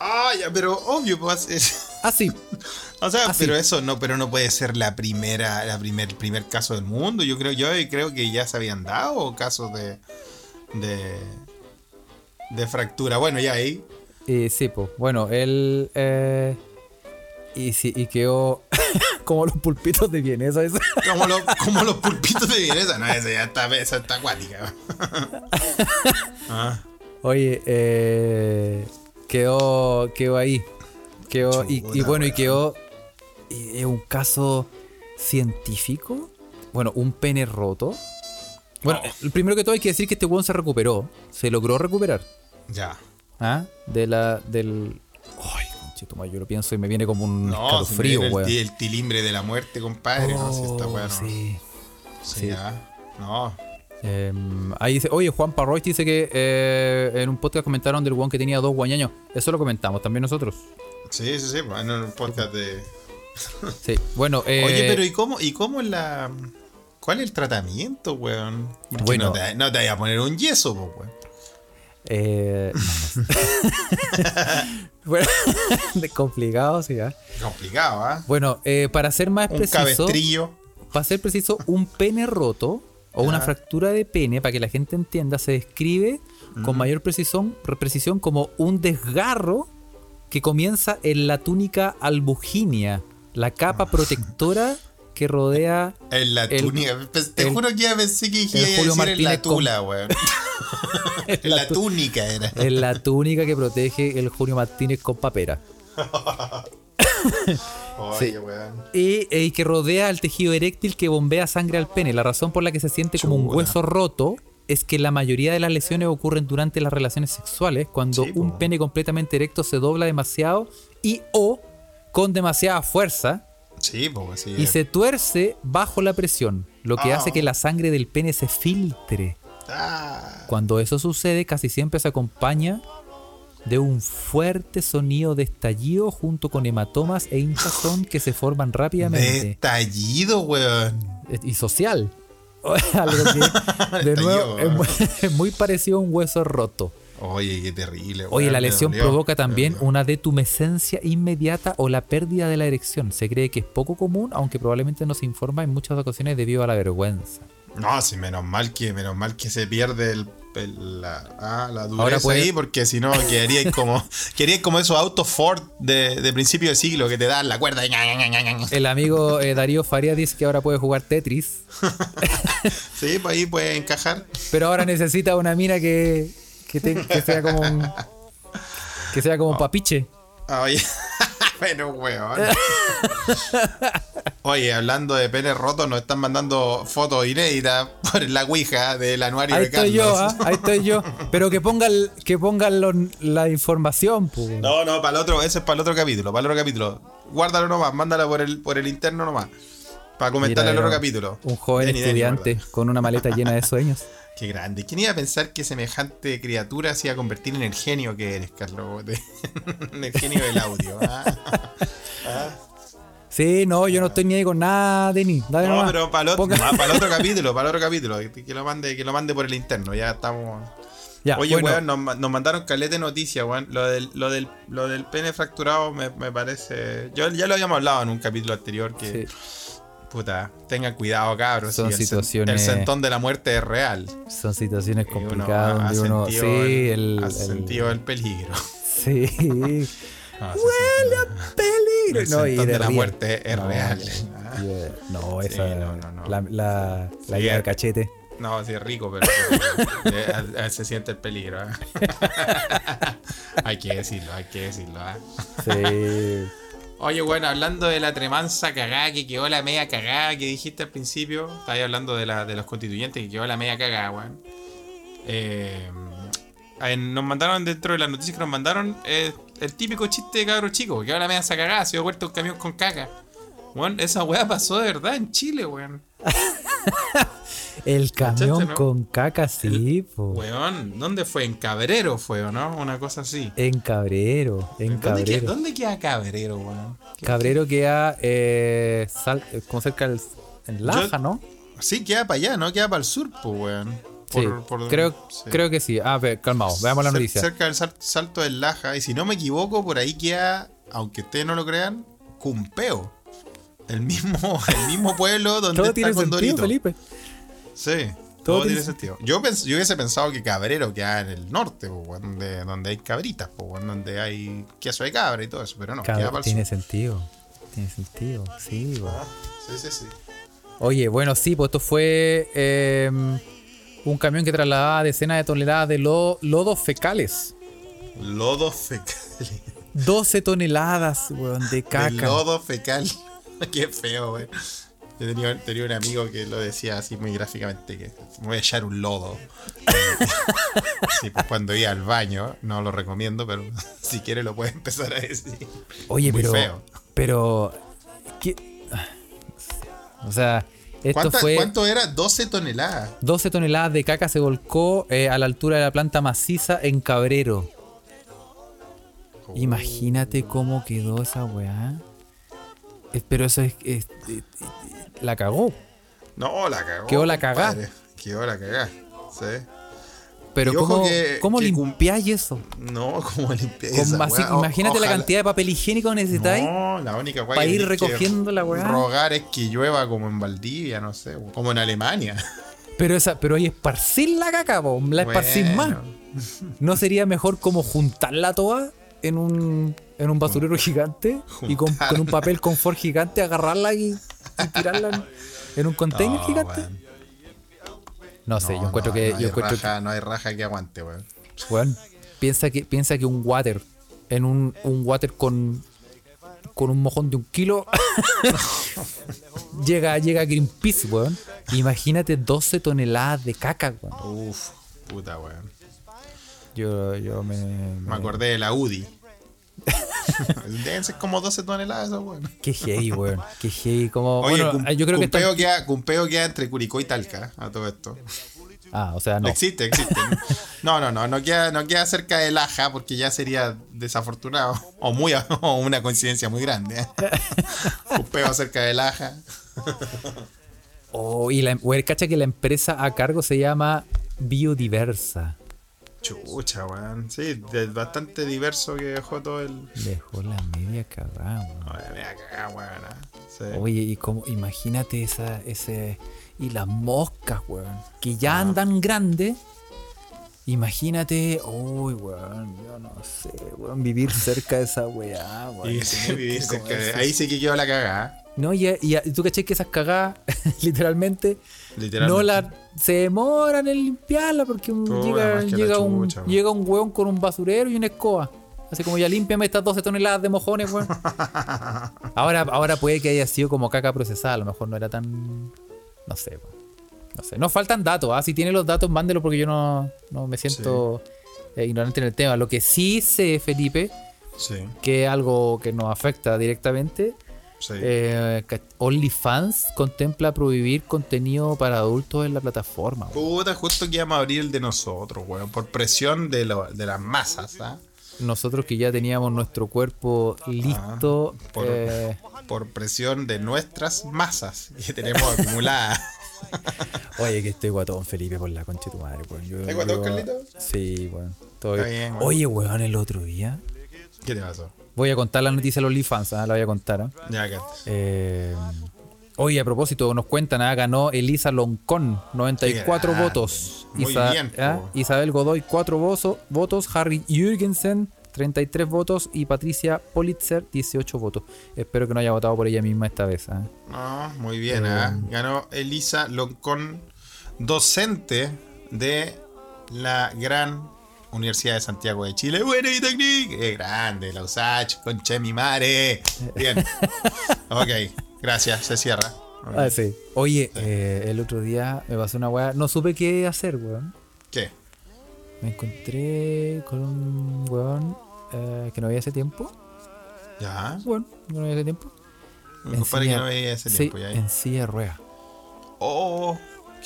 Ah, ya, pero obvio, pues. es- Así. o sea, Así. pero eso no, pero no puede ser la primera, la primer, primer caso del mundo. Yo creo, yo creo que ya se habían dado casos de. de. de fractura. Bueno, ya ahí. Y sí, pues. Bueno, él. eh, y, sí, y quedó como los pulpitos de vienesa. esa. Como, los- como los pulpitos de vienesa. No, esa ya está, esa está acuática. ah, Oye, eh, quedó, quedó ahí. Quedó, y, y Chuta, bueno, y quedó. y es un caso científico. Bueno, un pene roto. Bueno, Oh. primero que todo hay que decir que este weón se recuperó. Se logró recuperar. ya. ¿Ah? De la. del. Ay, yo lo pienso y me viene como un No, viene el, weón. el tilimbre de la muerte, compadre. no, si esta Oh, weá no. sí. Sí, sí. ya. No. Eh, ahí dice, oye, Juan Parroy dice que eh, en un podcast comentaron del weón que tenía dos guañaños. Eso lo comentamos también nosotros. Sí, sí, sí. Bueno, en un podcast de. Sí, bueno, eh, Oye, pero ¿y cómo, ¿y cómo es la. ¿Cuál es el tratamiento, weón? Porque Bueno. No te, no te vayas a poner un yeso, weón. Eh, bueno, complicado, sí, ¿ah? Complicado, ¿ah? Bueno, eh, para ser más Un preciso, cabestrillo. para ser preciso, un pene roto o una fractura de pene, para que la gente entienda, se describe con mayor precisión, precisión como un desgarro que comienza en la túnica albuginia, la capa Ah. protectora que rodea En la El- túnica. Pues, Te el- juro que ya pensé que iba a Julio decir en la tula, weón. en la túnica era. en la túnica que protege el Julio Martínez con papera. Oye, sí. weón. Y, eh, y que rodea el tejido eréctil que bombea sangre al pene. La razón por la que se siente como un hueso roto es que la mayoría de las lesiones ocurren durante las relaciones sexuales, cuando Sí, un pene completamente erecto se dobla demasiado y o con demasiada fuerza Sí, pues sí. y se tuerce bajo la presión, lo que Ah. hace que la sangre del pene se filtre. Ah, Cuando eso sucede, casi siempre se acompaña de un fuerte sonido de estallido junto con hematomas e hinchazón que se forman rápidamente. Destallido, weón. y social. Algo que, de nuevo, Estallido, es muy parecido a un hueso roto. Oye, qué terrible. Oye, la lesión dolió, provoca también una detumescencia inmediata o la pérdida de la erección. Se cree que es poco común, aunque probablemente no se informa en muchas ocasiones debido a la vergüenza. No, sí, menos mal que, menos mal que se pierde el, el- la, ah, la dureza Ahora puede- ahí, porque si no quedaría como, quedaría como esos autos Ford de, de principio de siglo que te dan la cuerda y. El amigo eh, Darío Faria dice que ahora puede jugar Tetris, Sí, pues ahí puede encajar. pero ahora necesita una mina que, que, te- que sea como un, que sea como un papiche. Oye, pero weón. Oye, hablando de penes rotos, nos están mandando fotos inéditas por la Ouija del anuario Ahí de Carlos. estoy yo, ¿ah? ahí estoy yo. Pero que pongan, que pongan lo- la información, pues. No, no, para el otro, ese es para el otro capítulo, para el otro capítulo. Guárdalo nomás, mándala por el, por el interno nomás. Para comentarle el otro capítulo. Un joven estudiante con una maleta llena de sueños. Qué grande. ¿Quién iba a pensar que semejante criatura se iba a convertir en el genio que eres, Carlos? De- en el genio del audio. ¿ah? Sí, no, yo no estoy ni ahí con nada, Denis. Dale No, nomás. pero para el, otro, Ponga- para el otro capítulo, para el otro capítulo. Que, lo mande, que lo mande por el interno. Ya estamos. Ya, Oye, bueno, weón, nos, nos mandaron caleta de noticias, weón. Lo del, lo del, lo del pene fracturado me, me parece. Yo ya lo habíamos hablado en un capítulo anterior que. sí, Puta, tengan cuidado, cabros. Son sí, situaciones- El sentón de la muerte es real. son situaciones complicadas donde uno. sentido Sí, el, el. ha el- sentido el peligro. Sí. No, siente- peligro. El No, y sentón de la muerte es No, real. No, Sí, esa. no, no, no. La, la, la Sí, guía de eh. cachete. No, sí es rico, pero eh, se siente el peligro. ¿eh? hay que decirlo, hay que decirlo. ¿eh? Sí. Oye, bueno, hablando de la tremanza cagada que quedó la media cagada que dijiste al principio, estabas hablando de, la, de los constituyentes que quedó la media cagada, weón. Eh, nos mandaron dentro de las noticias que nos mandaron eh, el típico chiste de cabro chico, que quedó la media cagada, se dio vuelto un camión con caca. Weón, esa weá pasó de verdad en Chile, weón. El camión con caca, sí, po. Weón, ¿dónde fue? En Cabrero fue, ¿o no? Una cosa así. En Cabrero, en ¿Dónde, queda, Cabrero. ¿Dónde queda Cabrero, weón? Cabrero queda eh, sal- eh, como cerca del en Laja, Yo- ¿no? Sí, queda para allá, ¿no? Queda para el sur, pues, weón. Sí, Por- por- creo, sí. creo que sí. A ver, calmado, veamos la noticia. Cerca del sal- salto del Laja. Y si no me equivoco, por ahí queda, aunque ustedes no lo crean, Cumpeo. El mismo, el mismo pueblo donde Todo está tiene sentido, Condorito. Felipe. Sí, todo, tiene sentido. Yo, yo hubiese pensado que Cabrero queda en el norte, po, weón, donde, donde hay cabritas, po, weón, donde hay queso de cabra y todo eso, pero no, queda para el tiene sur. sentido. Tiene sentido, sí. weón. Sí, sí, sí. Oye, bueno, sí, pues esto fue eh, un camión que trasladaba decenas de toneladas de lo- lodos fecales. Lodo fecal. 12 toneladas, weón, de caca. De lodo fecal. Qué feo, güey. Yo tenía, tenía un amigo que lo decía así muy gráficamente, que me voy a echar un lodo. Sí, pues cuando iba al baño, no lo recomiendo, pero si quiere lo puede empezar a decir. Oye, Muy pero. feo. Pero. ¿qué? O sea, esto ¿Cuánta- fue. ¿Cuánto era? 12 toneladas. 12 toneladas de caca se volcó eh, a la altura de la planta maciza en Cabrero. Imagínate cómo quedó esa weá. Eh, Pero eso es. es- eh, eh, la cagó. No, la cagó. Quedó la cagá. Quedó la cagá. Sí. Pero Y ¿cómo, que- cómo que limpiáis eso? No, como limpieza. Con esa masi- weá. O- imagínate la cantidad de papel higiénico que necesitáis. No, la única weá pa' que ir recogiendo la weá. Rogar es que llueva como en Valdivia, no sé, como en Alemania. Pero esa, pero hay esparcir la caca, po, la esparcir más. Bueno. ¿No sería mejor como juntarla toda en un, en un basurero gigante y con, con un papel confort gigante agarrarla y, y tirarla en, en un container No, gigante? No sé, No, yo encuentro no, que. no hay yo encuentro raja, no hay raja que aguante, weón. que. weón, piensa que, piensa que un water, en un, un water con. con un mojón de un kilo. llega, llega a Greenpeace, weón. Imagínate 12 toneladas de caca, weón. Uf, puta, weón. Yo, yo me. Me acordé de la UDI. Deben ser como 12 toneladas weón. Qué heavy, weón. Qué heavy. Como, Oye, bueno, Cum- yo creo que está- Cumpeo, queda, Cumpeo queda entre Curicó y Talca, a todo esto. Ah, o sea, no. Existe, existe. No, no, no, no queda, no queda cerca de Laja porque ya sería desafortunado. O muy o una coincidencia muy grande. ¿eh? Cumpeo cerca de Laja. Oh, y la, weón, cacha que la empresa a cargo se llama Biodiversa. Chucha, weón. Sí, es bastante diverso que dejó todo el. Dejó la media cagada, weón. Ay, me voy a cagar, weón. ah. Sí. Oye, y como, imagínate esa, ese. Y las moscas, weón. Que ya andan grandes. Imagínate, uy, weón, yo no sé, weón, vivir cerca de esa weá, weón. Y sí, vivir cerca de- Ahí sí que quedó la cagada. No, y, y, y tú caché que esas cagadas, literalmente, Literalmente. no la, se demoran en limpiarla porque llega, llega, un, chucha, llega un weón con un basurero y una escoba. Así como ya límpiame estas 12 toneladas de mojones, weón. ahora, ahora puede que haya sido como caca procesada, a lo mejor no era tan. No sé, weón. No sé. Nos faltan datos, ¿ah? Si tiene los datos, mándelo porque yo no, no me siento eh, ignorante en el tema. Lo que sí sé, Felipe, Sí, que es algo que nos afecta directamente, sí. eh, OnlyFans contempla prohibir contenido para adultos en la plataforma. Puta, justo que íbamos a abrir el de nosotros, weón. Por presión de, lo- de las masas, ¿ah? Nosotros que ya teníamos nuestro cuerpo listo. Por, eh, por presión de nuestras masas que tenemos acumuladas. oye, que estoy guatón, Felipe, por la concha de tu madre, weón. ¿Estás guatón, yo- Carlito? Sí, weón. Todo bien, weón. Oye, weón, el otro día. ¿Qué te pasó? Voy a contar la noticia de los OnlyFans, ¿ah? la voy a contar. ¿ah? Ya, que. Eh, oye, a propósito, nos cuentan, ¿ah? ganó Elisa Loncón, 94 Qué grande. votos. Muy bien, ¿ah? Isabel Godoy, 4 votos, votos. Harry Jürgensen, 33 votos. Y Patricia Politzer, 18 votos. Espero que no haya votado por ella misma esta vez. ¿ah? No, muy bien, ¿ah? Ganó Elisa Loncón, docente de la gran Universidad de Santiago de Chile. Buena y técnica. Es grande, la USACH, concha de mi madre. Bien. ok, gracias, se cierra. Ah, sí. Oye, eh, el otro día me pasó una weá. No supe qué hacer, weón. ¿Qué? Me encontré con un weón eh, que no había hace tiempo. ¿Ya? Bueno, no había hace tiempo. En compadre que no veía ese sí, tiempo ya. en silla de ruedas. Oh,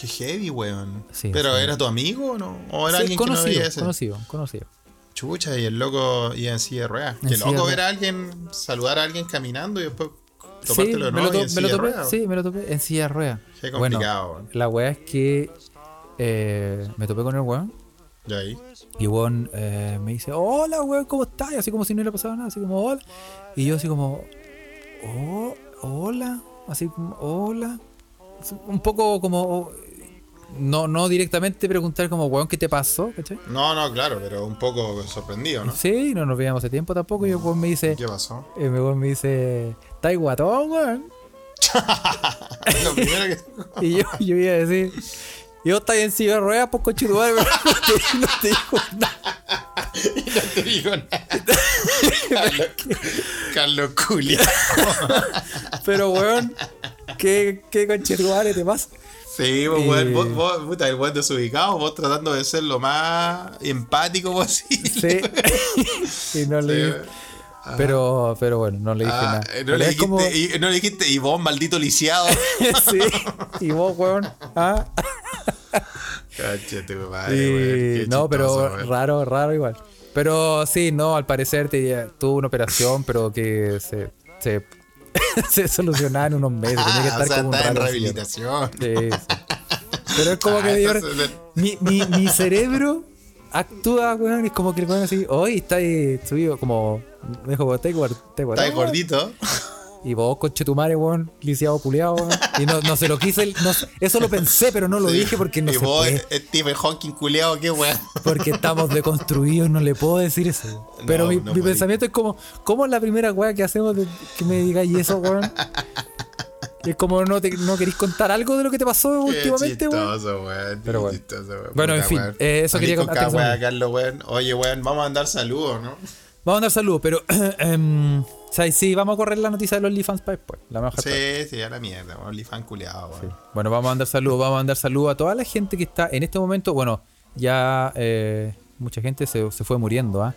qué heavy, weón. Sí, ¿Pero sí. era tu amigo o no? ¿O era Sí, alguien que no ese? conocido, conocido. Chucha, y el loco iba en silla de ruedas. De loco ver a alguien, saludar a alguien caminando y después Sí, topártelo de me nuevo lo, y to- en me silla lo topé, sí, me lo topé en silla de ruedas. Qué Bueno, complicado, weón. la weá es que eh, me topé con el weón Ya ahí. y weón eh, me dice, hola weón, ¿cómo estás? Y así como si no le pasaba nada, así como, hola. Y yo así como, oh, hola, así como, hola. Un poco como, no, no directamente preguntar como, weón, ¿qué te pasó? ¿Cachai? No, no, claro, pero un poco sorprendido, ¿no? Sí, no nos veíamos hace tiempo tampoco. Y el weón me dice, ¿Qué pasó? el weón me dice, ¿estás guatón, weón? Lo primero que. Y yo, yo iba a decir, yo estoy en silla de ruedas, pues conchetumare, no te, no te dijo nada. no te digo nada. Carlos, Carlos Culia. Pero weón, ¿qué, qué conchetumare te pasa? Sí, pues, weón, Eh. vos, vos, puta, el weón desubicado, vos tratando de ser lo más empático posible. Sí. y no le. Pero, pero bueno, no le dije Ah, nada. no, le dijiste, como- y, no le dijiste, y vos, maldito lisiado. sí. Y vos, weón. ¿ah? Cache tu madre, Y- no, pero weón. raro, raro igual. Pero sí, no, al parecer te, tuvo una operación, pero que se, se, se solucionaba en unos meses. Tenía que Ah, estar o sea, como un está en rato así. rehabilitación. Sí, sí. Pero es como Ah, que yo- mi, mi, mi cerebro actúa, weón, es como que el weón así, hoy está ahí subido, como, me dijo, Está gordito. Y vos, conchetumare, weón, lisiado culiado, weón. Y no, no se lo quise, no eso lo pensé, pero no lo Sí. dije porque no y se vos, puede. Stephen Hawking culeado, qué weón. Porque estamos deconstruidos, no le puedo decir eso. Pero No, mi, no mi pensamiento es como, ¿cómo es la primera weá que hacemos de que me digáis eso, weón? Es como no, te, no queréis contar algo de lo que te pasó Qué últimamente, weón. chistoso, weón. Pero bueno. chistoso, weón. Bueno, en fin, eh, eso quería con contar. Carlos, weón. Oye, weón, vamos a mandar saludos, ¿no? Vamos a dar saludos, pero em, o sea, sí, vamos a correr la noticia de los OnlyFans para después. La mejor parte. Sí, sí, a la mierda. OnlyFans culeado, weón. Bueno, vamos a mandar saludos, vamos a mandar saludos a toda la gente que está en este momento. Bueno, ya eh, mucha gente se, se fue muriendo, ¿ah?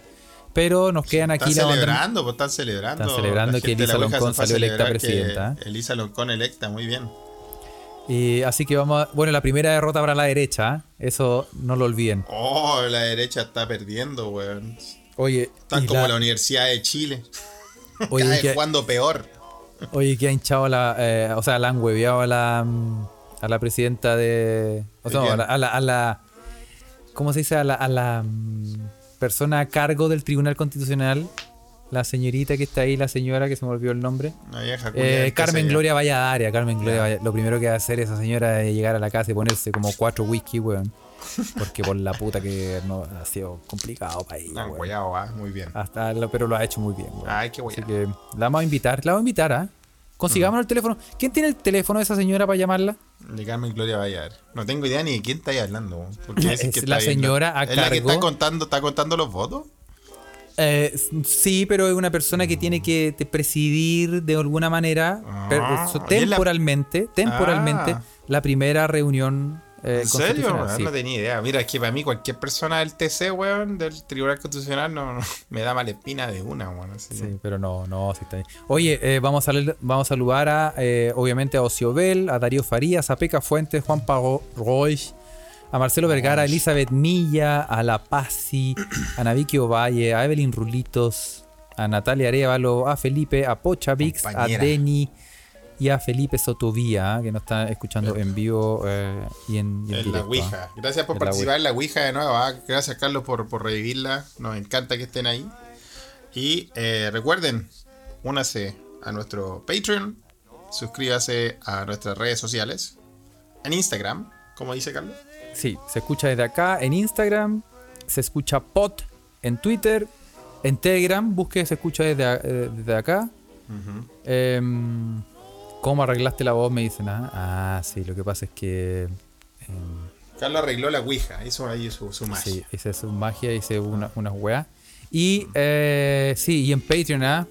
Pero nos quedan aquí Están la celebrando, pues están celebrando. Están celebrando que Elisa Loncón salió electa presidenta, ¿eh? Elisa Loncón electa, muy bien. Y así que vamos a, Bueno, la primera derrota para la derecha, ¿ah? Eso no lo olviden. Oh, la derecha está perdiendo, weón. Oye, y como la- la Universidad de Chile. Oye, Cada vez que- jugando peor. Oye, que ha hinchado la. eh, o sea, la han hueveado a la. mm, A la presidenta de. O ¿De sea, no, a la, a la, a la- ¿cómo se dice? A la, a la, mm, persona a cargo del Tribunal Constitucional, la señorita que está ahí, la señora que se me olvidó el nombre. Una vieja Eh, Carmen. Gloria Valladaria, Carmen Gloria Valla- Lo primero que va a hacer esa señora es llegar a la casa y ponerse como cuatro whisky, weón. Porque por la puta que no ha sido complicado para ella, guayao, ah, muy bien. Hasta lo- pero lo ha hecho muy bien, weón. Ay, qué Así guayao. que la vamos a invitar, la vamos a invitar, ¿ah? Consigamos el teléfono. ¿Quién tiene el teléfono de esa señora para llamarla? De Carmen Gloria Bayar. No tengo idea ni de quién estáis hablando. Porque Es que la señora a ¿Es la que cargo. está contando, está contando los votos? Eh, sí, pero es una persona que tiene que presidir de alguna manera, Ah, temporalmente, temporalmente, Ah. la primera reunión eh, ¿En serio? sí. No tenía idea. Mira, es que para mí cualquier persona del TC, weón, del Tribunal Constitucional, no, no, me da mala espina de una, weón. así. Sí, pero no, no, sí está bien. Oye, eh, vamos, a, vamos a saludar a, eh, obviamente, a Ociobel, a Darío Farías, a Peca Fuentes, Juan Pago Roy, a Marcelo Vergara, a Elizabeth Milla, a La Pazzi, a Naviki Ovalle, a Evelyn Rulitos, a Natalia Arevalo, a Felipe, a Pocha Vix, a Compañera. Y a Felipe Sotovía, que nos está escuchando en vivo eh, y en, y en En la directo, ¿ah? Ouija. Gracias por En la participar en la Ouija de nuevo. ah. Gracias, Carlos, por, por revivirla. Nos encanta que estén ahí. Y eh, recuerden, únase a nuestro Patreon. Suscríbase a nuestras redes sociales. En Instagram, como dice Carlos. Sí, se escucha desde acá en Instagram, se escucha pot en Twitter, en Telegram, busque se escucha desde, eh, desde acá. Em, ¿Cómo arreglaste la voz? Me dicen, ah, ah, sí, lo que pasa es que em, Carlos arregló la Ouija. Hizo ahí su, su magia. sí, hice su magia, hice una, unas weas. Y eh, sí, y en Patreon, ¿ah?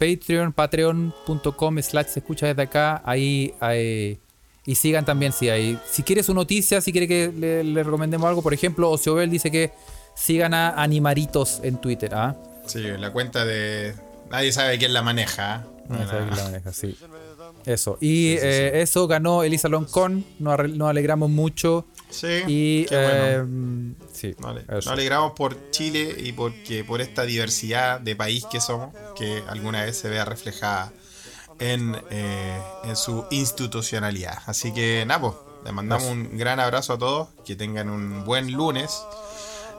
Patreon, patreon.com slash se escucha desde acá. Ahí, ahí- y sigan también, si hay. Si quieres su noticia, si quiere que le, le recomendemos algo, por ejemplo, Ociobel dice que sigan a Animaritos en Twitter, ¿ah? Sí, la cuenta de. Nadie sabe quién la maneja. ¿ah? No sé Bueno, quién la maneja, sí. Eso. Y eh, eso ganó Elisa Loncón. Nos, nos alegramos mucho. Sí, Y qué bueno. eh, sí, Vale. Nos alegramos por Chile y porque por esta diversidad de país que somos, que alguna vez se vea reflejada en, eh, en su institucionalidad. Así que, nada, pues, les mandamos un gran abrazo a todos, que tengan un buen lunes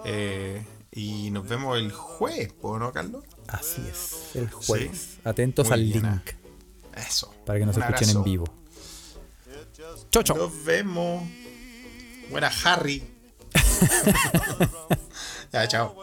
eh, y nos vemos el jueves, ¿po, ¿no, Carlos? Así es, el jueves. Sí. Atentos Muy al bien, link Eso. para que nos escuchen en vivo. Chau, chau. Nos vemos. Buena Harry. ya, chao.